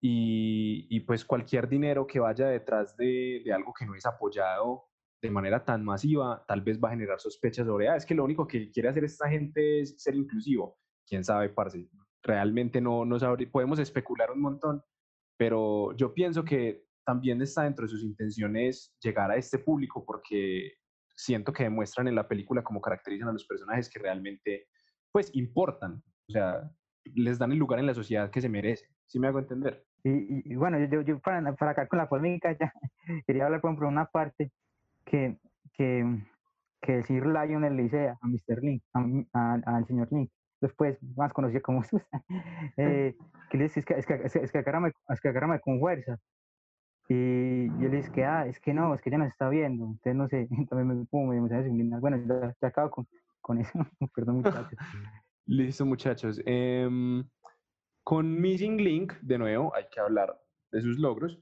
Y, y, pues cualquier dinero que vaya detrás de, de, algo que no es apoyado de manera tan masiva, tal vez va a generar sospechas sobre, ah, es que lo único que quiere hacer esta gente es ser inclusivo. ¿Quién sabe, parce? Realmente no, no sabe, podemos especular un montón, pero yo pienso que también está dentro de sus intenciones llegar a este público porque siento que demuestran en la película cómo caracterizan a los personajes que realmente pues importan, o sea, les dan el lugar en la sociedad que se merece, ¿sí me hago entender? Y, bueno, yo, yo para, para, acá con la polémica ya quería hablar por una parte que, que, que señor Lionel le dice a Mr. Link, al señor Link, después más conocido como Susan, eh, que le dice, es que, es que, es que, agárrame, es que agárrame con fuerza. Y yo le dice que, ah, es que no, es que ya nos está viendo. Entonces, no sé, también me pongo medio mensaje. Bueno, ya, ya, acabo con, con eso. Perdón, muchachos. Listo, muchachos. Eh, con Missing Link, de nuevo, hay que hablar de sus logros.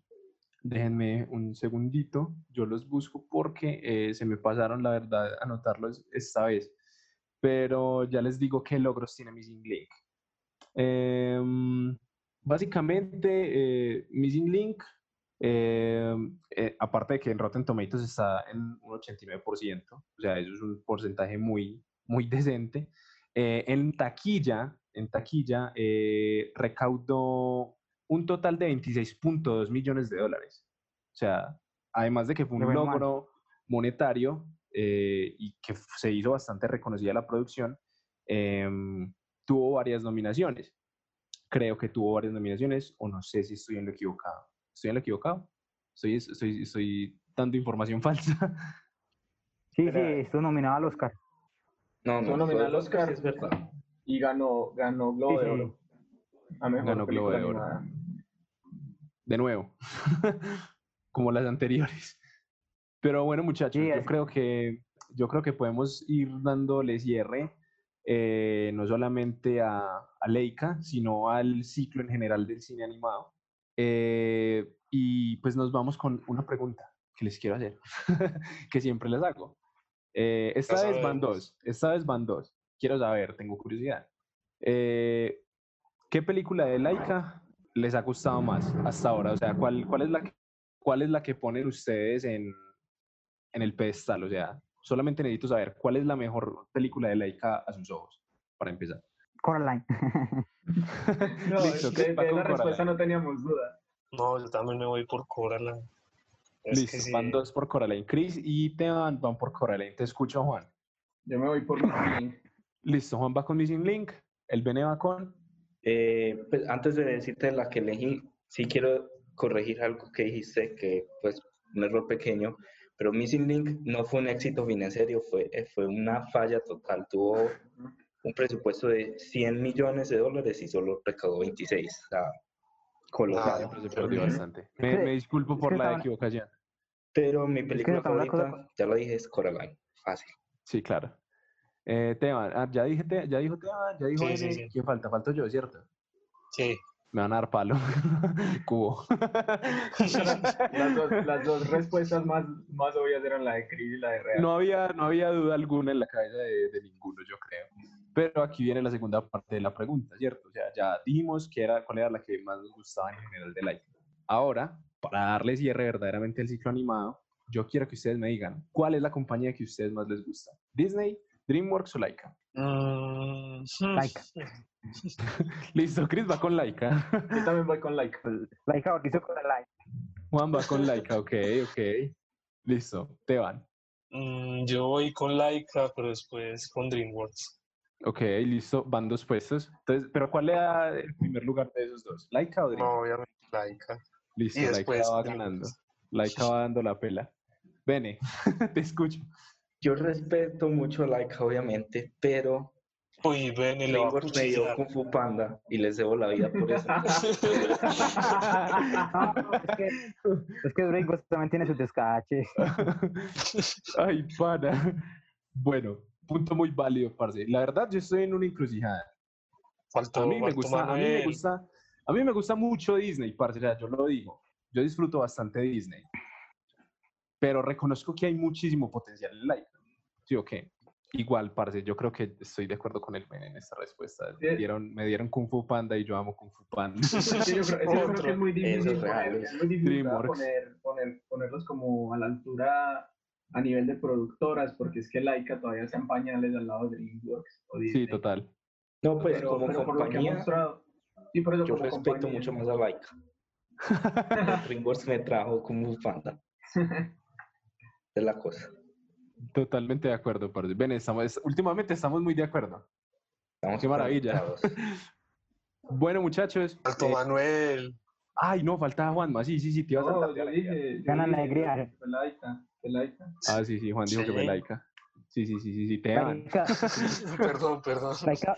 Déjenme un segundito, yo los busco porque eh, se me pasaron, la verdad, anotarlos esta vez pero ya les digo qué logros tiene Missing Link. Eh, básicamente, Missing Link Eh, eh, aparte de que en Rotten Tomatoes está en un 89%, o sea, eso es un porcentaje muy, muy decente. Eh, en taquilla, en taquilla recaudó un total de 26.2 millones de dólares. O sea, además de que fue un logro monetario y que se hizo bastante reconocida la producción, em, tuvo varias nominaciones. Creo que tuvo varias nominaciones, o no sé si estoy en lo equivocado. ¿Estoy en lo equivocado? ¿Estoy, estoy, estoy dando información falsa? Sí, sí, estuvo nominado al Oscar. No, no, nominado al Oscar, es verdad. Y ganó, ganó Globo de Oro. ganó Globo de Oro. De nuevo, como las anteriores. Pero bueno, muchachos, yo creo que yo creo que podemos ir dándole cierre eh, no solamente a, a, Leica, sino al ciclo en general del cine animado. Eh, y pues nos vamos con una pregunta que les quiero hacer, que siempre les hago. Eh, esta vez van dos, esta vez van dos. Quiero saber, tengo curiosidad. ¿Qué película de Laika les ha gustado más hasta ahora? O sea, ¿cuál, cuál, es, la que, cuál es la que ponen ustedes en, en el pedestal? O sea, solamente necesito saber cuál es la mejor película de Laika a sus ojos, para empezar. Coraline. no, Listo, de, de la respuesta no teníamos duda. No, yo también me voy por Coraline. Listo, van dos por Coraline. Chris y Teban van por Coraline. Te escucho, Juan. Yo me voy por Missing Link. Listo, Juan va con Missing Link. El Bene va con. Eh, pues antes de decirte la que elegí, sí quiero corregir algo que dijiste, que pues un error pequeño. Pero Missing Link no fue un éxito financiero, fue, eh, fue una falla total. Tuvo un presupuesto de 100 millones de dólares y solo recaudó 26. O sea, colosal. Ah, bastante. Me, me, disculpo por la equivocación. Pero mi película favorita, ya lo dije, es Coraline. Fácil. Sí, claro. Eh, Teban, ah, ya dije, ya dijo Teban, ya dijo sí, sí, sí. ¿Quién falta? Falto yo, ¿cierto? Sí. Me van a dar palo. Cubo. las, dos, las, dos, respuestas más, más obvias eran la de Chris y la de Real. No había, no había duda alguna en la cabeza de, de, ninguno, yo creo. Pero aquí viene la segunda parte de la pregunta, ¿cierto? O sea, ya dijimos que era, cuál era la que más nos gustaba en general de Light. Ahora, para darle cierre verdaderamente al ciclo animado, yo quiero que ustedes me digan cuál es la compañía que a ustedes más les gusta. ¿Disney, DreamWorks o Laika? Uh, Laika. Listo, Chris va con Laika. Yo también voy con Laika. Laika hizo con la Laika. Juan va con Laika, ok, ok. Listo, te van. Mm, yo voy con Laika, pero después con DreamWorks. Ok, listo, van dos puestos. Entonces, ¿pero cuál era el primer lugar de esos dos? ¿Laika o DreamWorks? No, obviamente Laika. Listo, Laika va ganando. Laika va dando la pela. Bene, te escucho. Yo respeto mucho a Laika, obviamente, pero Uy, ven y me dio Kung Fu Panda y les debo la vida por eso. es que, es que DreamWorks también tiene sus descaches. Ay, pana. Bueno, punto muy válido, parce. La verdad, yo estoy en una encrucijada. Faltó, a mí me gusta, a mí me gusta, a mí me gusta mucho Disney, parce. Ya, yo lo digo. Yo disfruto bastante Disney. Pero reconozco que hay muchísimo potencial en Light. ¿Sí o qué? Igual, parce, yo creo que estoy de acuerdo con el Ben en esta respuesta. Me dieron, me dieron Kung Fu Panda y yo amo Kung Fu Panda. Sí, yo, creo, yo creo que es muy difícil, es poner, es muy difícil poner, poner, ponerlos como a la altura a nivel de productoras, porque es que Laika todavía está en pañales al lado de DreamWorks o Disney. Sí, total. No, pues pero, como pero compañía, mostrado, sí, por eso yo respeto compañía, mucho más a Laika. DreamWorks me trajo Kung Fu Panda. es la cosa. Totalmente de acuerdo, parce. Ven, estamos, últimamente estamos muy de acuerdo. Estamos Qué maravilla. bueno, muchachos. Alto eh, Manuel. Ay, no, faltaba Juanma. Sí, sí, sí, te ibas a saltar. Gana alegría. laica, laica. Ah, sí, sí, Juan dijo que fue Sí. laica. Sí, sí, sí, sí, sí, te van. Laika, perdón, perdón. Laika,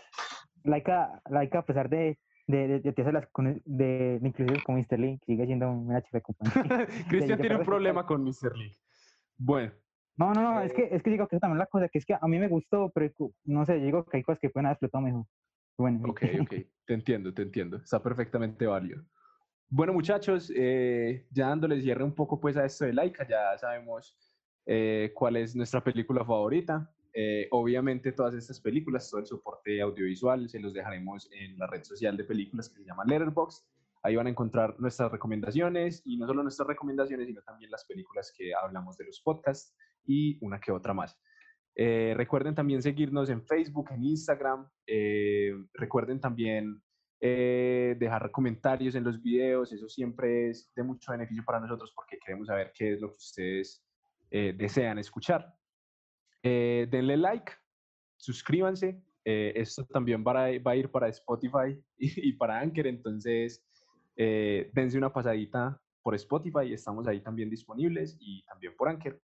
Laika, Laika, a pesar de, de, de, de, hacer las de, de inclusive con Mr. Link, sigue siendo una chica de compañía. Cristian tiene un problema con Mr. Lee. Bueno, No, no, no, es que, es que digo que eso también es la cosa, que es que a mí me gustó, pero no sé, digo que hay cosas que pueden haber explotado mejor. Bueno, ok, ok. Te entiendo, te entiendo. Está perfectamente válido. Bueno, muchachos, eh, ya dándole cierre un poco pues a esto de Laika, ya sabemos eh, cuál es nuestra película favorita. Eh, obviamente todas estas películas, todo el soporte audiovisual, se los dejaremos en la red social de películas que se llama Letterboxd. Ahí van a encontrar nuestras recomendaciones y no solo nuestras recomendaciones, sino también las películas que hablamos de los podcasts y una que otra más. Eh, recuerden también seguirnos en Facebook, en Instagram. Eh, recuerden también eh, dejar comentarios en los videos. Eso siempre es de mucho beneficio para nosotros porque queremos saber qué es lo que ustedes desean escuchar. denle like, suscríbanse. esto también va a, va a, ir para Spotify y, y para Anchor. Entonces, dense una pasadita por Spotify. Estamos ahí también disponibles y también por Anchor.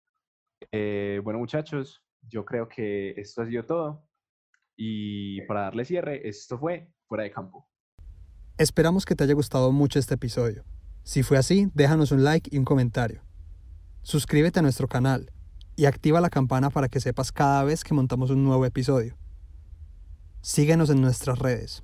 bueno, muchachos, yo creo que esto ha sido todo. Y para darle cierre, esto fue Fuera de Campo. Esperamos que te haya gustado mucho este episodio. Si fue así, déjanos un like y un comentario. Suscríbete a nuestro canal y activa la campana para que sepas cada vez que montamos un nuevo episodio. Síguenos en nuestras redes.